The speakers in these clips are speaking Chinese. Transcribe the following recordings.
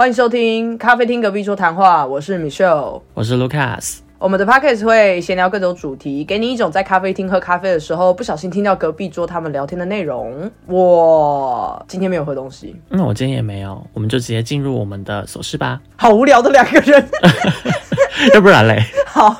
欢迎收听咖啡厅隔壁桌谈话，我是 Michelle。我是 Lucas。我们的 podcast 会闲聊各种主题，给你一种在咖啡厅喝咖啡的时候不小心听到隔壁桌他们聊天的内容。我今天没有喝东西，那我今天也没有，我们就直接进入我们的琐事吧。好无聊的两个人。要不然嘞？好，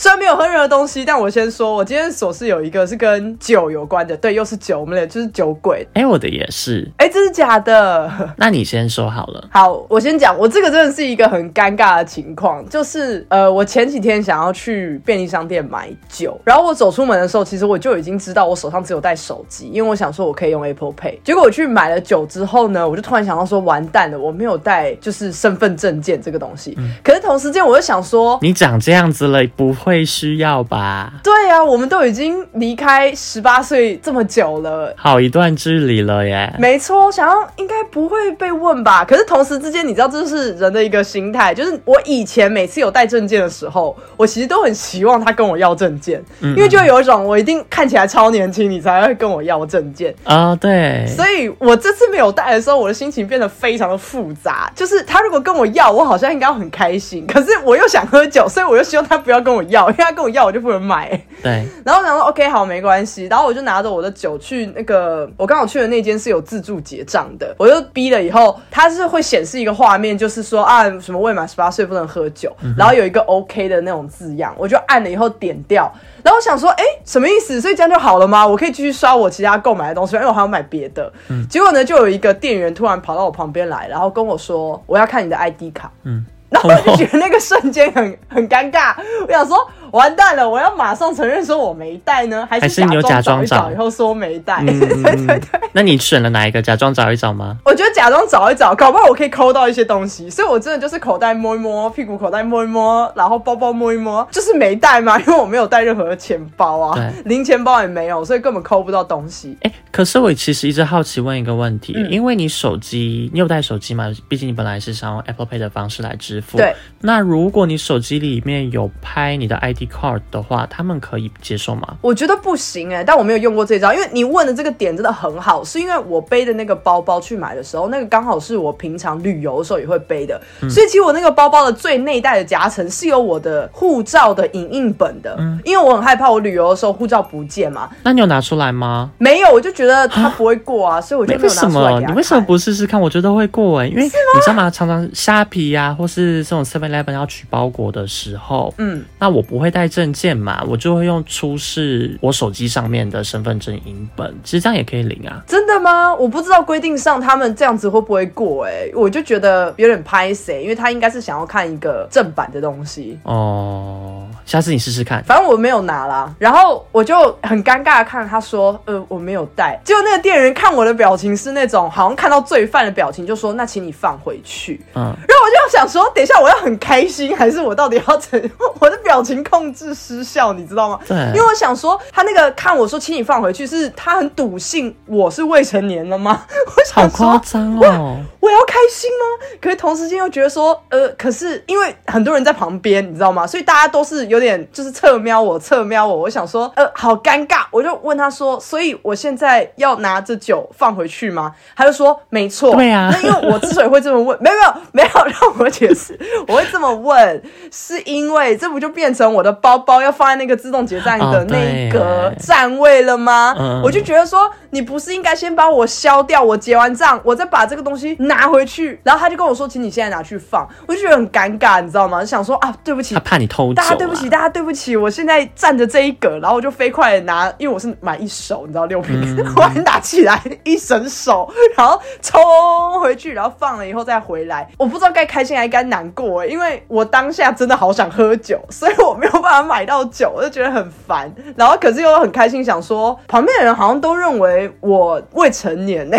虽然没有喝任何东西，但我先说，我今天琐事有一个是跟酒有关的，对，又是酒，我们俩就是酒鬼。哎，我的也是。哎，这是假的。那你先说好了。好，我先讲，我这个真的是一个很尴尬的情况，就是呃，我前几天想要去便利商店买酒，然后我走出门的时候，其实我就已经知道我手上只有带手机，因为我想说我可以用 Apple Pay。结果我去买了酒之后呢，我就突然想到说，完蛋了，我没有带就是身份证件这个东西。可是同时间，我又想说，你长这样子了，不会需要吧？对呀，我们都已经离开十八岁这么久了，好一段距离了耶。没错，想要应该不会被问吧？可是同时之间，你知道这是人的一个心态，就是我以前每次有带证件的时候，我其实都很希望他跟我要证件，因为就有一种我一定看起来超年轻，你才会跟我要证件啊。对，所以我这次没有带的时候，我的心情变得非常的复杂。就是他如果跟我要，我好像应该要很开心，可是我又想喝酒，所以我又希望他不要跟我要，因为他跟我要，我就不能买。对，然后我想说 OK 好没关系，然后我就拿着我的酒去那个我刚好去的那间是有自助结账的，我就逼了以后，它是会显示一个画面，就是说啊什么未满十八岁不能喝酒，然后有一个 OK 的那种字样，我就按了以后点掉，然后我想说哎什么意思？所以这样就好了吗？我可以继续刷我其他购买的东西，因为我还要买别的。结果呢，就有一个店员突然跑到我旁边来，然后跟我说我要看你的 ID 卡。嗯。然后我就觉得那个瞬间很很尴尬，我想说完蛋了，我要马上承认说我没带呢，还是你有假装找以后说没带？对对对。那你选了哪一个？假装找一找吗？我觉得假装找一找，搞不好我可以抠到一些东西，所以我真的就是口袋摸一摸，屁股口袋摸一摸，然后包包摸一摸，就是没带嘛，因为我没有带任何的钱包啊，零钱包也没有，所以根本抠不到东西。哎，可是我其实一直好奇问一个问题，因为你手机，你有带手机吗？毕竟你本来是想用 Apple Pay 的方式来支付。对，那如果你手机里面有拍你的 ID card 的话，他们可以接受吗？我觉得不行哎，但我没有用过这招，因为你问的这个点真的很好，是因为我背的那个包包去买的时候，那个刚好是我平常旅游的时候也会背的，所以其实我那个包包的最内袋的夹层是有我的护照的影印本的，嗯，因为我很害怕我旅游的时候护照不见嘛。那你有拿出来吗？没有，我就觉得它不会过啊，所以我就没有拿出来。你为什么不试试看？我觉得会过哎，因为你知道吗？常常虾皮呀，或是这种 Seven Eleven 要取包裹的时候，嗯，那我不会带证件嘛，我就会用出示我手机上面的身份证影本，其实这样也可以领啊。真的吗？我不知道规定上他们这样子会不会过，哎，我就觉得有点拍谁，因为他应该是想要看一个正版的东西。哦，下次你试试看。反正我没有拿啦，然后我就很尴尬的看着他说，呃，我没有带。结果那个店员看我的表情是那种好像看到罪犯的表情，就说，那请你放回去。嗯，然后我就想说，等一下我要很开心，还是我到底要怎？我的表情控制失效，你知道吗？对，因为我想说，他那个看我说，请你放回去，是他很笃信我是未成年了吗？我想说，好夸张哦！我要开心吗？可是同时间又觉得说，呃，可是因为很多人在旁边，你知道吗？所以大家都是有点就是侧瞄我，侧瞄我。我想说，呃，好尴尬。我就问他说，所以我现在要拿着酒放回去吗？他就说，没错。对啊，那因为我之所以会这么问，没有没有没有让我解释，我会这么问。是因为这不就变成我的包包要放在那个自动结账的那一格站位了吗？我就觉得说，你不是应该先把我消掉，我结完账，我再把这个东西拿回去。然后他就跟我说，请你现在拿去放。我就觉得很尴尬，你知道吗？就想说啊，对不起，他怕你偷。大家对不起，大家对不起，我现在站着这一格，然后我就飞快的拿，因为我是买一手，你知道六瓶，我拿起来一伸手，然后冲回去，然后放了以后再回来。我不知道该开心还是该难过，因为我当下真的好想喝酒，所以我没有办法买到酒，我就觉得很烦。然后可是又很开心，想说旁边的人好像都认为我未成年呢。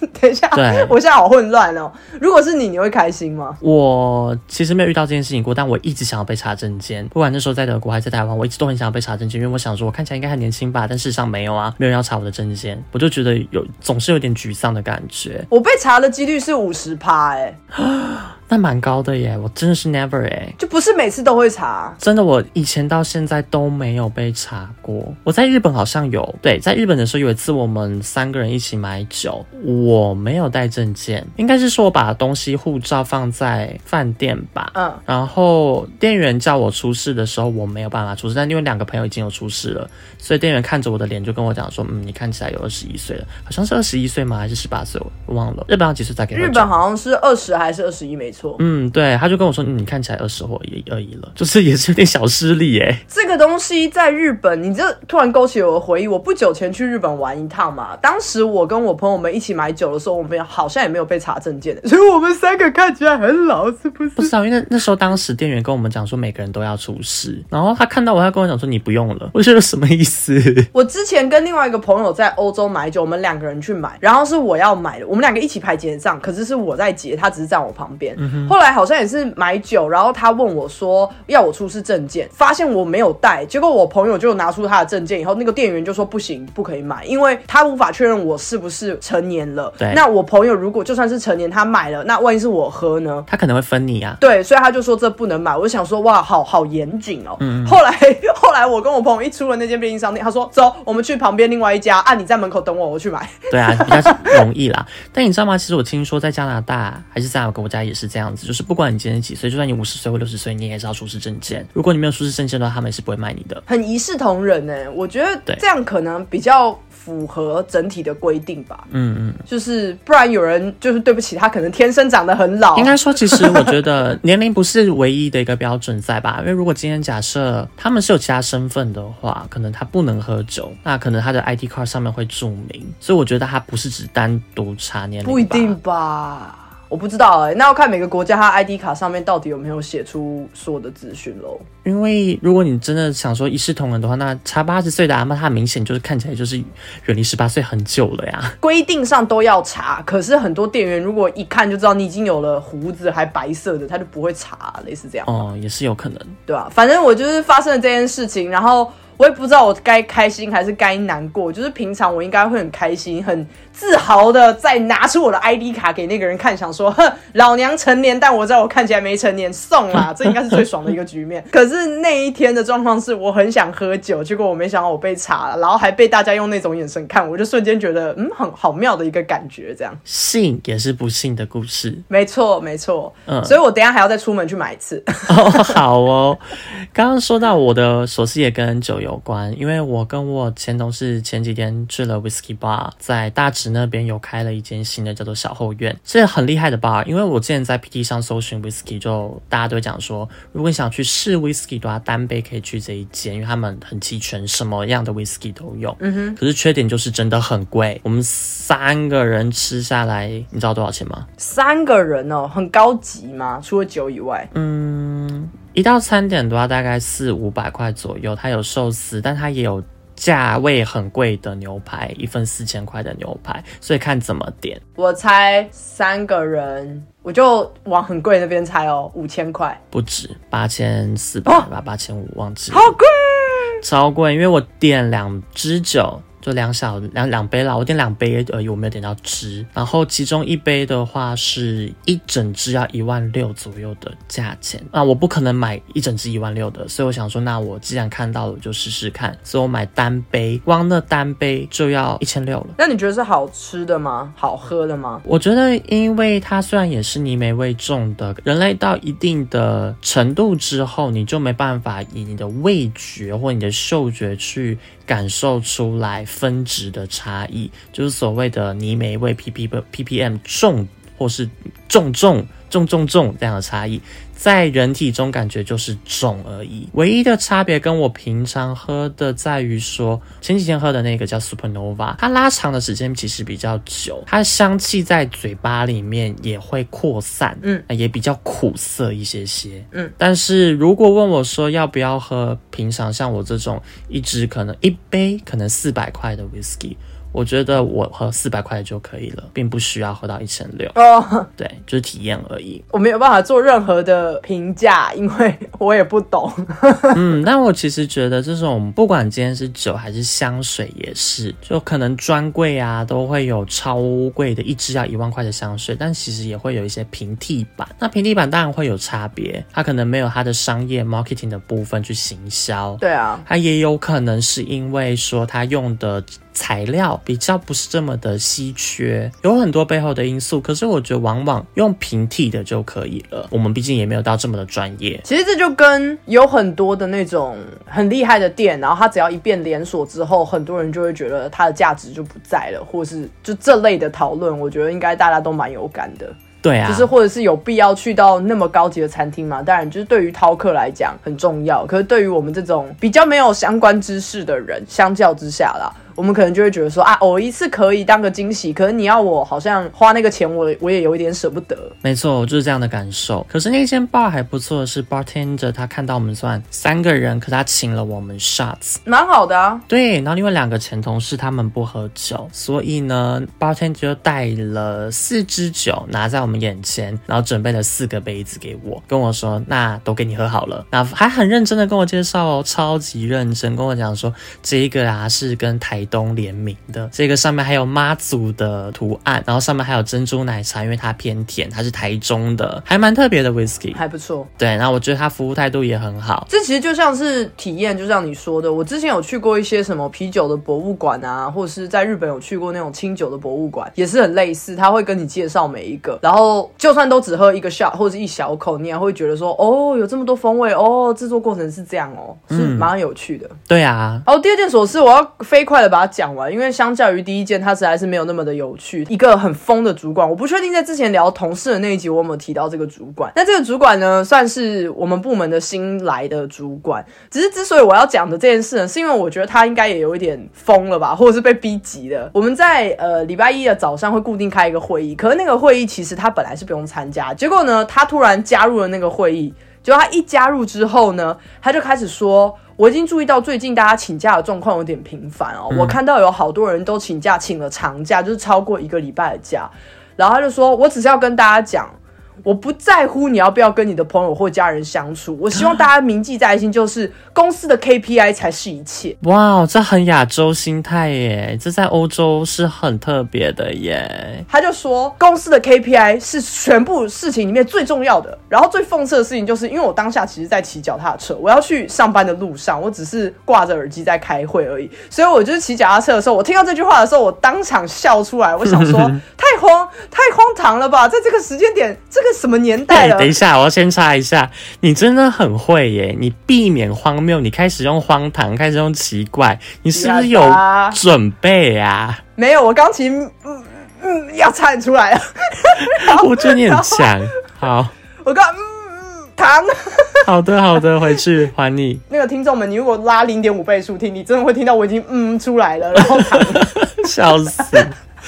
等一下，我现在好混乱哦。如果是你，你会开心吗？我其实没有遇到这件事情过，但我一直想要被查证件。不管那时候在德国还是在台湾，我一直都很想要被查证件，因为我想说，我看起来应该很年轻吧，但事实上没有啊，没有人要查我的证件，我就觉得有总是有点沮丧的感觉。我被查的几率是五十趴，哎。那蛮高的耶，我真的是 never 哎，就不是每次都会查。真的，我以前到现在都没有被查过。我在日本好像有，对，在日本的时候有一次我们三个人一起买酒，我没有带证件，应该是说我把东西护照放在饭店吧，嗯，然后店员叫我出示的时候，我没有办法出示，但因为两个朋友已经有出示了，所以店员看着我的脸就跟我讲说，嗯，你看起来有二十一岁了，好像是二十一岁吗？还是十八岁？我忘了。日本要几岁才给？日本好像是二十还是二十一，没错。嗯，对，他就跟我说，你看起来二十或一而已了，就是也是有点小失礼哎。这个东西在日本，你这突然勾起我的回忆。我不久前去日本玩一趟嘛，当时我跟我朋友们一起买酒的时候，我们好像也没有被查证件，所以我们三个看起来很老，是不是？不是啊，因为那时候当时店员跟我们讲说，每个人都要出示，然后他看到我，他跟我讲说你不用了，我觉得什么意思？我之前跟另外一个朋友在欧洲买酒，我们两个人去买，然后是我要买的，我们两个一起排结账，可是是我在结，他只是站我旁边。后来好像也是买酒，然后他问我说要我出示证件，发现我没有带，结果我朋友就拿出他的证件，以后那个店员就说不行，不可以买，因为他无法确认我是不是成年了。对，那我朋友如果就算是成年，他买了，那万一是我喝呢？他可能会分你啊。对，所以他就说这不能买。我就想说哇，好好严谨哦。嗯。后来后来我跟我朋友一出了那间便利商店，他说走，我们去旁边另外一家，啊，你在门口等我，我去买。对啊，比较容易啦。但你知道吗？其实我听说在加拿大还是在哪个国家也是这样子，就是不管你今年几岁，就算你五十岁或六十岁，你也是要出示证件。如果你没有出示证件的话，他们也是不会卖你的。很一视同仁呢，我觉得这样可能比较符合整体的规定吧。嗯嗯，就是不然有人就是对不起，他可能天生长得很老。应该说，其实我觉得年龄不是唯一的一个标准在吧？因为如果今天假设他们是有其他身份的话，可能他不能喝酒，那可能他的 ID card 上面会注明。所以我觉得他不是只单独查年龄，不一定吧。我不知道哎，那要看每个国家它 ID 卡上面到底有没有写出所有的资讯喽。因为如果你真的想说一视同仁的话，那差八十岁的阿妈，她明显就是看起来就是远离十八岁很久了呀。规定上都要查，可是很多店员如果一看就知道你已经有了胡子还白色的，他就不会查，类似这样。哦，也是有可能，对吧？反正我就是发生了这件事情，然后。我也不知道我该开心还是该难过，就是平常我应该会很开心、很自豪的再拿出我的 ID 卡给那个人看，想说，哼，老娘成年，但我知道我看起来没成年，送啦，这应该是最爽的一个局面。可是那一天的状况是我很想喝酒，结果我没想到我被查了，然后还被大家用那种眼神看，我就瞬间觉得，嗯，很好妙的一个感觉，这样。信也是不幸的故事，没错没错，嗯，所以我等下还要再出门去买一次。好哦，刚刚说到我的琐事也跟酒有。有关，因为我跟我前同事前几天去了 Whisky Bar，在大直那边有开了一间新的，叫做小后院，是很厉害的 bar。因为我之前在 PT 上搜寻 Whisky，就大家都会讲说，如果你想去试 Whisky 的话，单杯可以去这一间，因为他们很齐全，什么样的 Whisky 都有。嗯哼。可是缺点就是真的很贵，我们三个人吃下来，你知道多少钱吗？三个人哦，很高级吗？除了酒以外，嗯。一到餐点的话，大概四五百块左右。它有寿司，但它也有价位很贵的牛排，一份四千块的牛排，所以看怎么点。我猜三个人，我就往很贵那边猜哦，五千块不止，八千四百吧，八千五忘记。好贵，超贵，因为我点两支酒。就两小两两杯啦，我点两杯而已，我没有点到汁。然后其中一杯的话是一整支要一万六左右的价钱，那我不可能买一整支一万六的，所以我想说，那我既然看到了，我就试试看。所以我买单杯，光那单杯就要一千六了。那你觉得是好吃的吗？好喝的吗？我觉得，因为它虽然也是泥煤味重的，人类到一定的程度之后，你就没办法以你的味觉或你的嗅觉去。感受出来分值的差异，就是所谓的泥煤味 P P P P M 重或是重重重重重这样的差异。在人体中感觉就是重而已，唯一的差别跟我平常喝的在于说，前几天喝的那个叫 Supernova，它拉长的时间其实比较久，它香气在嘴巴里面也会扩散，嗯，也比较苦涩一些些，嗯。但是如果问我说要不要喝平常像我这种一支可能一杯可能四百块的 Whisky。我觉得我喝四百块就可以了，并不需要喝到一千六。哦，对，就是体验而已。我没有办法做任何的评价，因为 我也不懂。嗯，但我其实觉得这种不管今天是酒还是香水也是，就可能专柜啊都会有超贵的，一支要一万块的香水，但其实也会有一些平替版。那平替版当然会有差别，它可能没有它的商业 marketing 的部分去行销。对啊，它也有可能是因为说它用的。材料比较不是这么的稀缺，有很多背后的因素。可是我觉得往往用平替的就可以了。我们毕竟也没有到这么的专业。其实这就跟有很多的那种很厉害的店，然后它只要一变连锁之后，很多人就会觉得它的价值就不在了，或是就这类的讨论，我觉得应该大家都蛮有感的。对啊，就是或者是有必要去到那么高级的餐厅嘛？当然，就是对于饕客来讲很重要。可是对于我们这种比较没有相关知识的人，相较之下啦。我们可能就会觉得说啊，偶一次可以当个惊喜，可是你要我好像花那个钱，我我也有一点舍不得。没错，我就是这样的感受。可是那间 bar 还不错的是，bartender 他看到我们算三个人，可他请了我们 shots，蛮好的啊。对，然后另外两个前同事他们不喝酒，所以呢，bartender 就带了四支酒拿在我们眼前，然后准备了四个杯子给我，跟我说那都给你喝好了。那还很认真的跟我介绍哦，超级认真跟我讲说这一个啊是跟台。东联名的这个上面还有妈祖的图案，然后上面还有珍珠奶茶，因为它偏甜，它是台中的，还蛮特别的 whisky，还不错。对，然后我觉得它服务态度也很好。这其实就像是体验，就像你说的，我之前有去过一些什么啤酒的博物馆啊，或者是在日本有去过那种清酒的博物馆，也是很类似，他会跟你介绍每一个，然后就算都只喝一个 shot 或者一小口，你也会觉得说，哦，有这么多风味，哦，制作过程是这样哦，是蛮有趣的。对啊。然后第二件琐事，我要飞快的把。把它讲完，因为相较于第一件，它实在是没有那么的有趣。一个很疯的主管，我不确定在之前聊同事的那一集，我有没有提到这个主管。那这个主管呢，算是我们部门的新来的主管。只是之所以我要讲的这件事呢，是因为我觉得他应该也有一点疯了吧，或者是被逼急了。我们在呃礼拜一的早上会固定开一个会议，可是那个会议其实他本来是不用参加，结果呢，他突然加入了那个会议。就他一加入之后呢，他就开始说。我已经注意到最近大家请假的状况有点频繁哦。我看到有好多人都请假，请了长假，就是超过一个礼拜的假。然后他就说：“我只是要跟大家讲。”我不在乎你要不要跟你的朋友或家人相处，我希望大家铭记在心，就是公司的 KPI 才是一切。哇，这很亚洲心态耶，这在欧洲是很特别的耶。他就说，公司的 KPI 是全部事情里面最重要的。然后最讽刺的事情就是，因为我当下其实在骑脚踏车，我要去上班的路上，我只是挂着耳机在开会而已。所以我就是骑脚踏车的时候，我听到这句话的时候，我当场笑出来。我想说，太荒太荒唐了吧，在这个时间点，这个。什么年代了？等一下，我要先插一下，你真的很会耶！你避免荒谬，你开始用荒唐，开始用奇怪，你是不是有准备啊？没有，我刚其实嗯嗯要唱出来了。我觉得你很强。好，我刚嗯嗯糖。好的好的，回去还你。那个听众们，你如果拉零点五倍速听，你真的会听到我已经嗯出来了，然后笑死。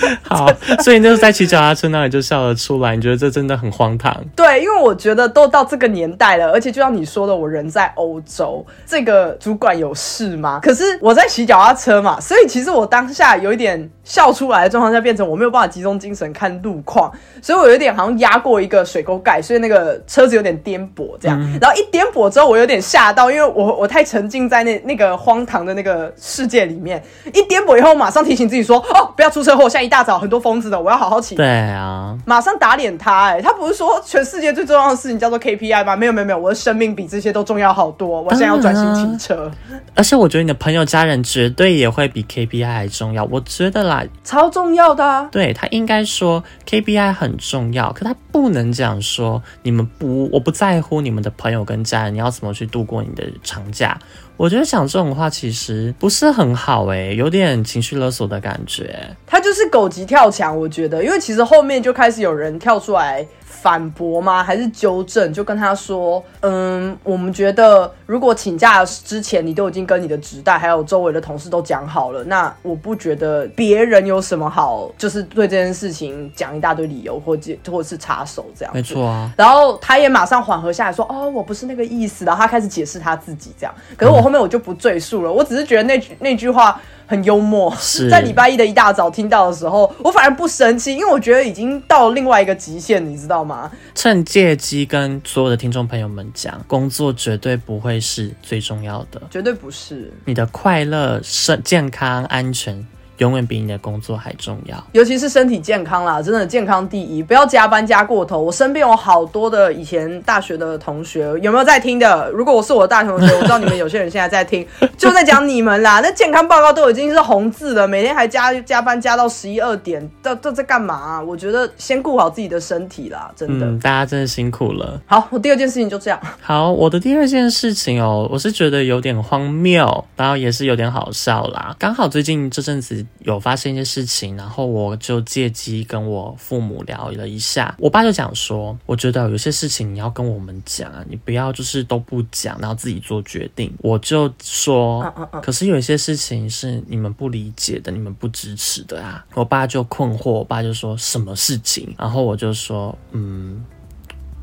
好，所以那时候在骑脚踏车那里就笑了出来。你觉得这真的很荒唐？对，因为我觉得都到这个年代了，而且就像你说的，我人在欧洲，这个主管有事吗？可是我在骑脚踏车嘛，所以其实我当下有一点笑出来的状况下，变成我没有办法集中精神看路况，所以我有点好像压过一个水沟盖，所以那个车子有点颠簸这样。然后一颠簸之后，我有点吓到，因为我我太沉浸在那那个荒唐的那个世界里面。一颠簸以后，马上提醒自己说：“哦，不要出车祸。”现在一大早很多疯子的，我要好好骑。对啊，马上打脸他。哎，他不是说全世界最重要的事情叫做 KPI 吗？没有没有没有，我的生命比这些都重要好多。我现在要专心骑车。而且我觉得你的朋友家人绝对也会比 KPI 还重要。我觉得啦，超重要的。对他应该说 KPI 很重要，可他不能这样说。你们不，我不在乎你们的朋友跟家人，你要怎么去度过你的长假？我觉得讲这种话其实不是很好诶，有点情绪勒索的感觉。他就是狗急跳墙，我觉得，因为其实后面就开始有人跳出来。反驳吗？还是纠正？就跟他说，嗯，我们觉得如果请假之前你都已经跟你的直代还有周围的同事都讲好了，那我不觉得别人有什么好，就是对这件事情讲一大堆理由或者或者是插手这样。没错啊。然后他也马上缓和下来说，哦，我不是那个意思。然后他开始解释他自己这样。可是我后面我就不赘述了，我只是觉得那句那句话。很幽默。是在礼拜一的一大早听到的时候，我反而不生气，因为我觉得已经到了另外一个极限，你知道吗？趁借机跟所有的听众朋友们讲，工作绝对不会是最重要的，绝对不是。你的快乐、身健康、安全。永远比你的工作还重要，尤其是身体健康啦，真的健康第一，不要加班加过头。我身边有好多的以前大学的同学，有没有在听的？如果我是我的大学同学，我知道你们有些人现在在听，就在讲你们啦。那健康报告都已经是红字了，每天还加加班加到十一二点，这这在干嘛？我觉得先顾好自己的身体啦，真的。嗯，大家真的辛苦了。好，我第二件事情就这样。好，我的第二件事情哦，我是觉得有点荒谬，然后也是有点好笑啦。刚好最近这阵子有发生一些。事情，然后我就借机跟我父母聊了一下。我爸就讲说，我觉得有些事情你要跟我们讲啊，你不要就是都不讲，然后自己做决定。我就说，可是有一些事情是你们不理解的，你们不支持的啊。我爸就困惑，我爸就说什么事情？然后我就说，嗯，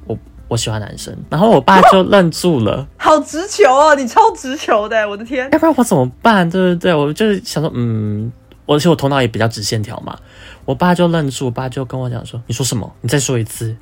我我喜欢男生。然后我爸就愣住了，好直球哦，你超直球的，我的天！要不然我怎么办？对对对，我就是想说，嗯。而且我头脑也比较直线条嘛，我爸就愣住，我爸就跟我讲说：“你说什么？你再说一次，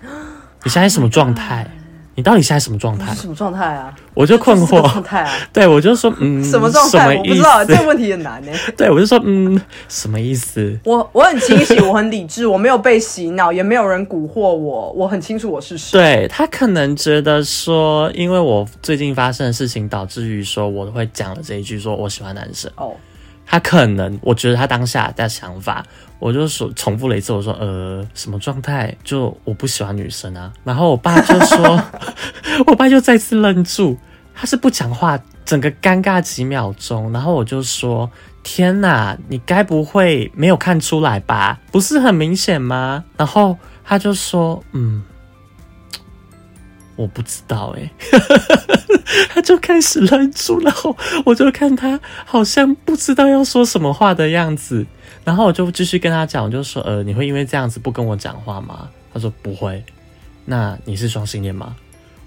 你现在什么状态？你到底现在什么状态？什么状态啊？”我就困惑。状态啊？对，我就说：“嗯，什么状态？我不知道，这个问题很难呢。”对，我就说：“嗯，什么意思？”我我很清醒，我很理智，我没有被洗脑，也没有人蛊惑我，我很清楚我是谁。对他可能觉得说，因为我最近发生的事情，导致于说我会讲了这一句，说我喜欢男生。哦。他可能，我觉得他当下的想法，我就说重复了一次，我说呃什么状态？就我不喜欢女生啊。然后我爸就说，我爸就再次愣住，他是不讲话，整个尴尬几秒钟。然后我就说，天哪，你该不会没有看出来吧？不是很明显吗？然后他就说，嗯。我不知道哎，他就开始愣住，然后我就看他好像不知道要说什么话的样子，然后我就继续跟他讲，我就说呃，你会因为这样子不跟我讲话吗？他说不会。那你是双性恋吗？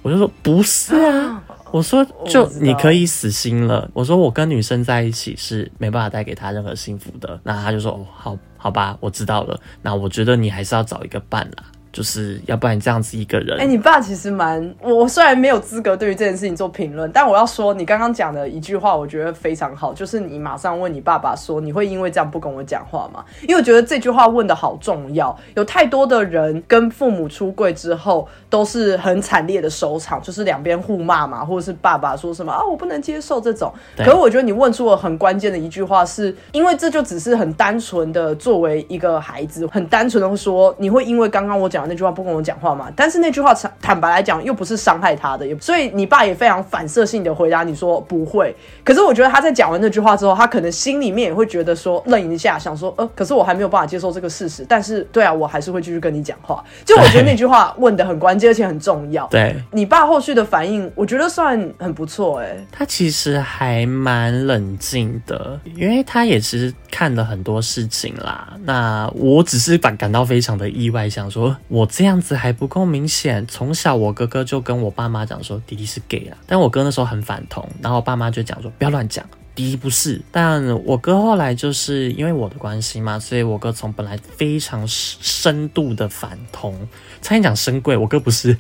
我就说不是啊。我说就你可以死心了。我说我跟女生在一起是没办法带给她任何幸福的。那他就说哦，好好吧，我知道了。那我觉得你还是要找一个伴啦。就是要不然这样子一个人，哎，你爸其实蛮……我虽然没有资格对于这件事情做评论，但我要说，你刚刚讲的一句话，我觉得非常好，就是你马上问你爸爸说，你会因为这样不跟我讲话吗？因为我觉得这句话问的好重要。有太多的人跟父母出柜之后，都是很惨烈的收场，就是两边互骂嘛，或者是爸爸说什么啊，我不能接受这种。可是我觉得你问出了很关键的一句话，是因为这就只是很单纯的作为一个孩子，很单纯的说，你会因为刚刚我讲。那句话不跟我讲话嘛？但是那句话坦坦白来讲，又不是伤害他的，也所以你爸也非常反射性的回答你说不会。可是我觉得他在讲完那句话之后，他可能心里面也会觉得说愣一下，想说呃，可是我还没有办法接受这个事实。但是对啊，我还是会继续跟你讲话。就我觉得那句话问的很关键，而且很重要。对你爸后续的反应，我觉得算很不错。哎，他其实还蛮冷静的，因为他也是看了很多事情啦。那我只是感感到非常的意外，想说。我这样子还不够明显。从小我哥哥就跟我爸妈讲说弟弟是 gay 啊，但我哥那时候很反同，然后我爸妈就讲说不要乱讲，弟弟不是。但我哥后来就是因为我的关系嘛，所以我哥从本来非常深度的反同，差点讲深贵，我哥不是，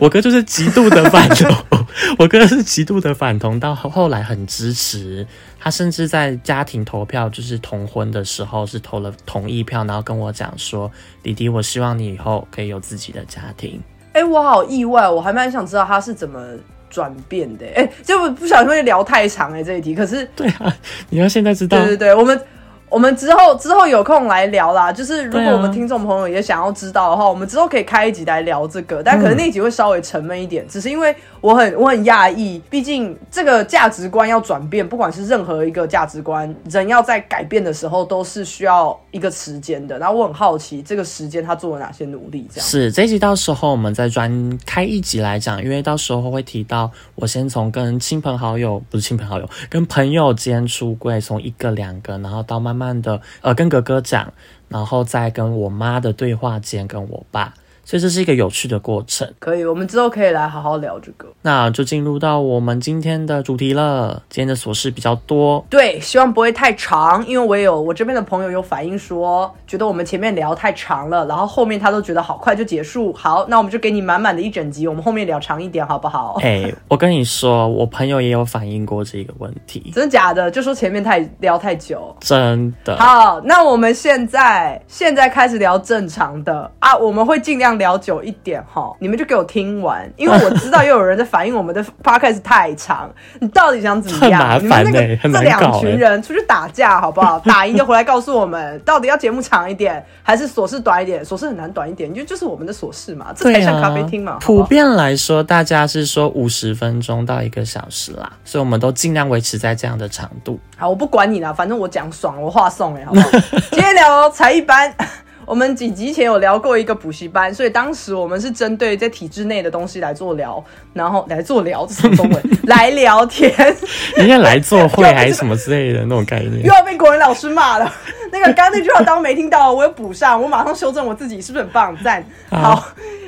我哥就是极度的反同，我哥是极度的反同，到后来很支持。他甚至在家庭投票，就是同婚的时候，是投了同意票，然后跟我讲说：“弟弟，我希望你以后可以有自己的家庭。”哎，我好意外，我还蛮想知道他是怎么转变的。哎，就不小心会聊太长哎，这一题。可是，对啊，你要现在知道。对对对，我们。我们之后之后有空来聊啦，就是如果我们听众朋友也想要知道的话，我们之后可以开一集来聊这个，但可能那集会稍微沉闷一点，只是因为我很我很讶异，毕竟这个价值观要转变，不管是任何一个价值观，人要在改变的时候都是需要一个时间的。然后我很好奇，这个时间他做了哪些努力？这样是这一集到时候我们再专开一集来讲，因为到时候会提到我先从跟亲朋好友不是亲朋好友，跟朋友间出柜，从一个两个，然后到慢慢。慢的，呃，跟哥哥讲，然后再跟我妈的对话间，跟我爸，所以这是一个有趣的过程。可以，我们之后可以来好好聊这个。那就进入到我们今天的主题了。今天的琐事比较多，对，希望不会太长，因为我有我这边的朋友有反映说，觉得我们前面聊太长了，然后后面他都觉得好快就结束。好，那我们就给你满满的一整集，我们后面聊长一点，好不好？哎，我跟你说，我朋友也有反映过这个问题，真的假的？就说前面太聊太久，真的。好，那我们现在现在开始聊正常的啊，我们会尽量聊久一点哈，你们就给我听完，因为我知道又有人在反映我们的 podcast 太长，你到底想怎么样？你们那个这两群人出去打架好不好？打赢就回来告诉我们，到底要节目长一点，还是琐事短一点？琐事很难短一点，因为就是我们的琐事嘛，这才像咖啡厅嘛。普遍来说，大家是说五十分钟到一个小时啦，所以我们都尽量维持在这样的长度。好，我不管你啦，反正我讲爽，我话送哎，好不好？今天聊才艺班。我们几集前有聊过一个补习班，所以当时我们是针对在体制内的东西来做聊，然后来做聊，这什么中文？来聊天，应该来做会还是什么之类的那种概念？又要被国文老师骂了。那个刚刚那句话当没听到，我有补上，我马上修正我自己，是不是很棒？赞，好。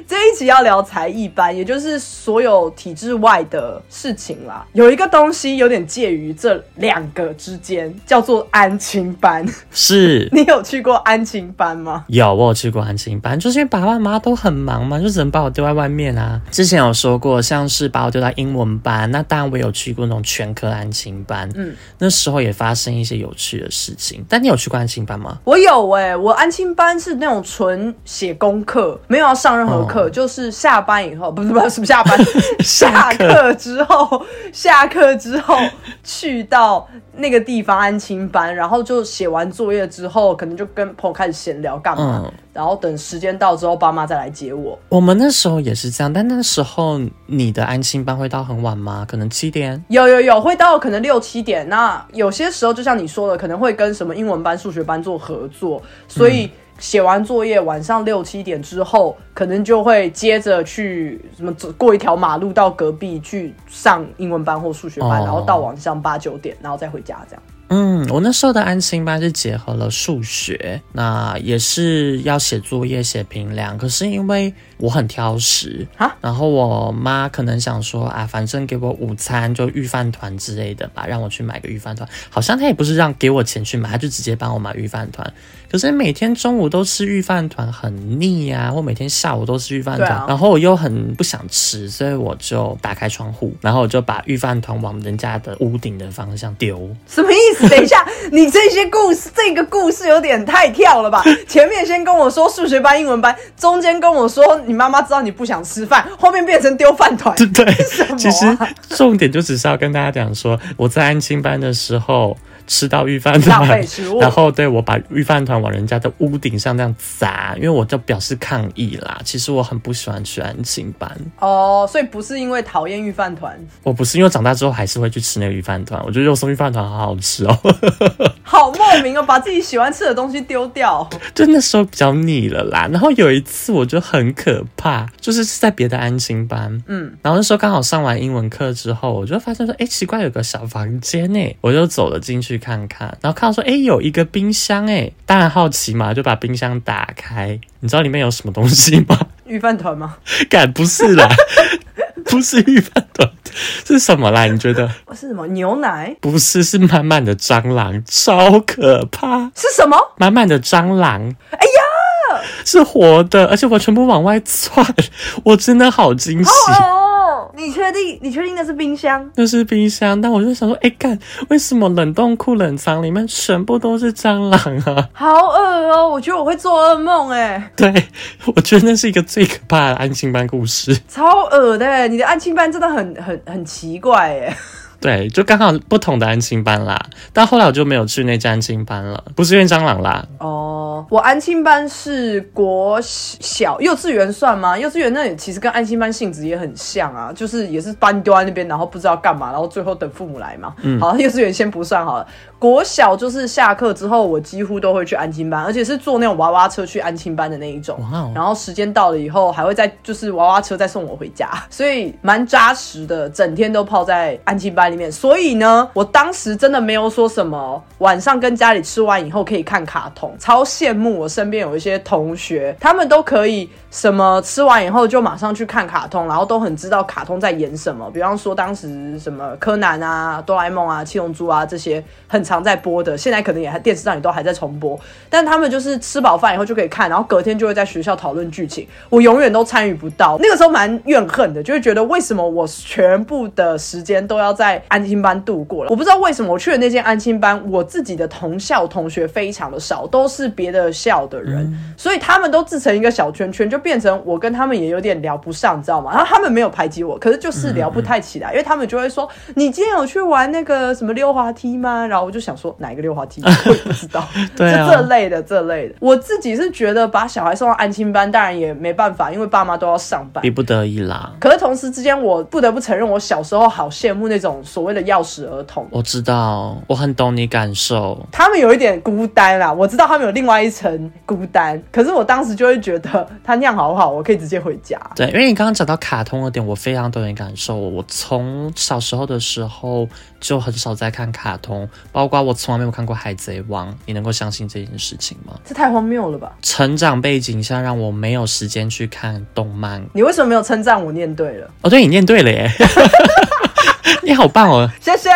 这一集要聊才艺班，也就是所有体制外的事情啦。有一个东西有点介于这两个之间，叫做安亲班。是 你有去过安亲班吗？有，我有去过安亲班，就是因为爸爸妈妈都很忙嘛，就只能把我丢在外面啊。之前有说过，像是把我丢到英文班，那当然我有去过那种全科安亲班。嗯，那时候也发生一些有趣的事情。但你有去过安亲班吗？我有哎，我安亲班是那种纯写功课，没有要上任何课。课就是下班以后，不是不是什么下班，下课之后，下课之后去到那个地方安亲班，然后就写完作业之后，可能就跟朋友开始闲聊干嘛，然后等时间到之后，爸妈再来接我。我们那时候也是这样，但那时候你的安亲班会到很晚吗？可能七点？有有有，会到可能六七点。那有些时候就像你说的，可能会跟什么英文班、数学班做合作，所以。写完作业，晚上六七点之后，可能就会接着去什么过一条马路到隔壁去上英文班或数学班，然后到晚上八九点，然后再回家这样。嗯，我那时候的安心班是结合了数学，那也是要写作业、写评量。可是因为我很挑食啊，然后我妈可能想说啊，反正给我午餐就预饭团之类的吧，让我去买个预饭团。好像她也不是让给我钱去买，她就直接帮我买预饭团。可是每天中午都吃御饭团很腻呀，或每天下午都吃御饭团，然后我又很不想吃，所以我就打开窗户，然后我就把御饭团往人家的屋顶的方向丢。什么意思？等一下，你这些故事，这个故事有点太跳了吧？前面先跟我说数学班、英文班，中间跟我说你妈妈知道你不想吃饭，后面变成丢饭团。对对，其实重点就只是要跟大家讲说，我在安亲班的时候。吃到御饭团，然后对我把御饭团往人家的屋顶上那样砸，因为我就表示抗议啦。其实我很不喜欢吃安心班哦，所以不是因为讨厌御饭团，我不是因为长大之后还是会去吃那个御饭团。我觉得肉松御饭团好好吃哦，好莫名哦，把自己喜欢吃的东西丢掉，就那时候比较腻了啦。然后有一次我就很可怕，就是在别的安心班，嗯，然后那时候刚好上完英文课之后，我就发现说，哎，奇怪，有个小房间呢，我就走了进去。看看，然后看到说，哎，有一个冰箱，哎，当然好奇嘛，就把冰箱打开。你知道里面有什么东西吗？御饭团吗？敢不是啦，不是御饭团，是什么啦？你觉得？是什么？牛奶？不是，是满满的蟑螂，超可怕。是什么？满满的蟑螂。哎呀，是活的，而且我全部往外窜，我真的好惊喜。你确定？你确定那是冰箱？那是冰箱，但我就想说，哎，干，为什么冷冻库冷藏里面全部都是蟑螂啊？好恶哦！我觉得我会做噩梦哎。对，我觉得那是一个最可怕的安庆班故事。超恶的，你的安庆班真的很很很奇怪哎。对，就刚好不同的安亲班啦，但后来我就没有去那家安亲班了，不是因为蟑螂啦。哦，我安亲班是国小幼稚园算吗？幼稚园那里其实跟安亲班性质也很像啊，就是也是班丢在那边，然后不知道干嘛，然后最后等父母来嘛。嗯，好，幼稚园先不算好了。国小就是下课之后，我几乎都会去安亲班，而且是坐那种娃娃车去安亲班的那一种。哇！然后时间到了以后，还会再就是娃娃车再送我回家，所以蛮扎实的，整天都泡在安亲班里。面，所以呢，我当时真的没有说什么晚上跟家里吃完以后可以看卡通，超羡慕我身边有一些同学，他们都可以什么吃完以后就马上去看卡通，然后都很知道卡通在演什么。比方说当时什么柯南啊、哆啦 A 梦啊、七龙珠啊这些很常在播的，现在可能也还电视上也都还在重播，但他们就是吃饱饭以后就可以看，然后隔天就会在学校讨论剧情，我永远都参与不到。那个时候蛮怨恨的，就会觉得为什么我全部的时间都要在安心班度过了？我不知道为什么我去的那间安心班，我自己的同校同学非常的少，都是别的校的人，所以他们都自成一个小圈圈，就变成我跟他们也有点聊不上，你知道吗？然后他们没有排挤我，可是就是聊不太起来，因为他们就会说：“你今天有去玩那个什么溜滑梯吗？”然后我就想说哪一个溜滑梯，我也不知道，对这类的这类的。我自己是觉得把小孩送到安亲班，当然也没办法，因为爸妈都要上班逼。不得已啦。可是同时之间，我不得不承认，我小时候好羡慕那种所谓的钥匙儿童。我知道，我很懂你感受。他们有一点孤单啦，我知道他们有另外一层孤单，可是我当时就会觉得他那样好不好，我可以直接回家。对，因为你刚刚讲到卡通的点，我非常懂你感受。我从小时候的时候就很少在看卡通，包括我从来没有看过《海贼王》。你能够相信这件事情吗？这太荒谬了吧！成长背景下让我没有时间去看动漫。你为什么没有称赞我念对了？哦，对你念对了耶，你好棒哦！谢谢。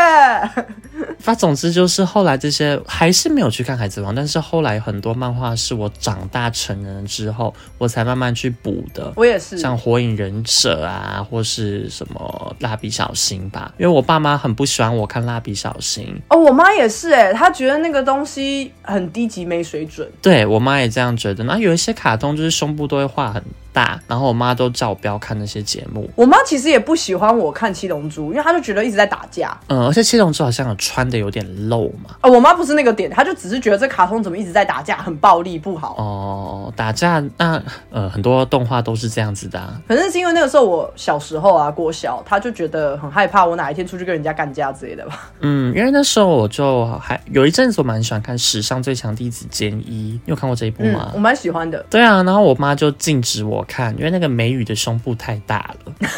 反总之就是后来这些还是没有去看《海贼王》，但是后来很多漫画是我长大成人之后，我才慢慢去补的。我也是，像《火影忍者》啊，或是什么《蜡笔小新》吧，因为我爸妈很不喜欢我看《蜡笔小新》，哦，我妈也是，哎，她觉得那个东西很低级，没水准。对我妈也这样觉得。那有一些卡通就是胸部都会画很大，然后我妈都叫我不要看那些节目。我妈其实也不喜欢我看七龙珠，因为她就觉得一直在打架。嗯，而且七龙珠好像有穿的有点露嘛。啊、我妈不是那个点，她就只是觉得这卡通怎么一直在打架，很暴力，不好。哦，打架那呃很多动画都是这样子的、啊。反正是因为那个时候我小时候啊，国小，她就觉得很害怕我哪一天出去跟人家干架之类的吧。嗯，因为那时候我就还有一阵子我蛮喜欢看《史上最强弟子坚一》，你有看过这一部嗯吗？，我蛮喜欢的。对啊，然后我妈就禁止我看，因为那个美语的胸部太大了。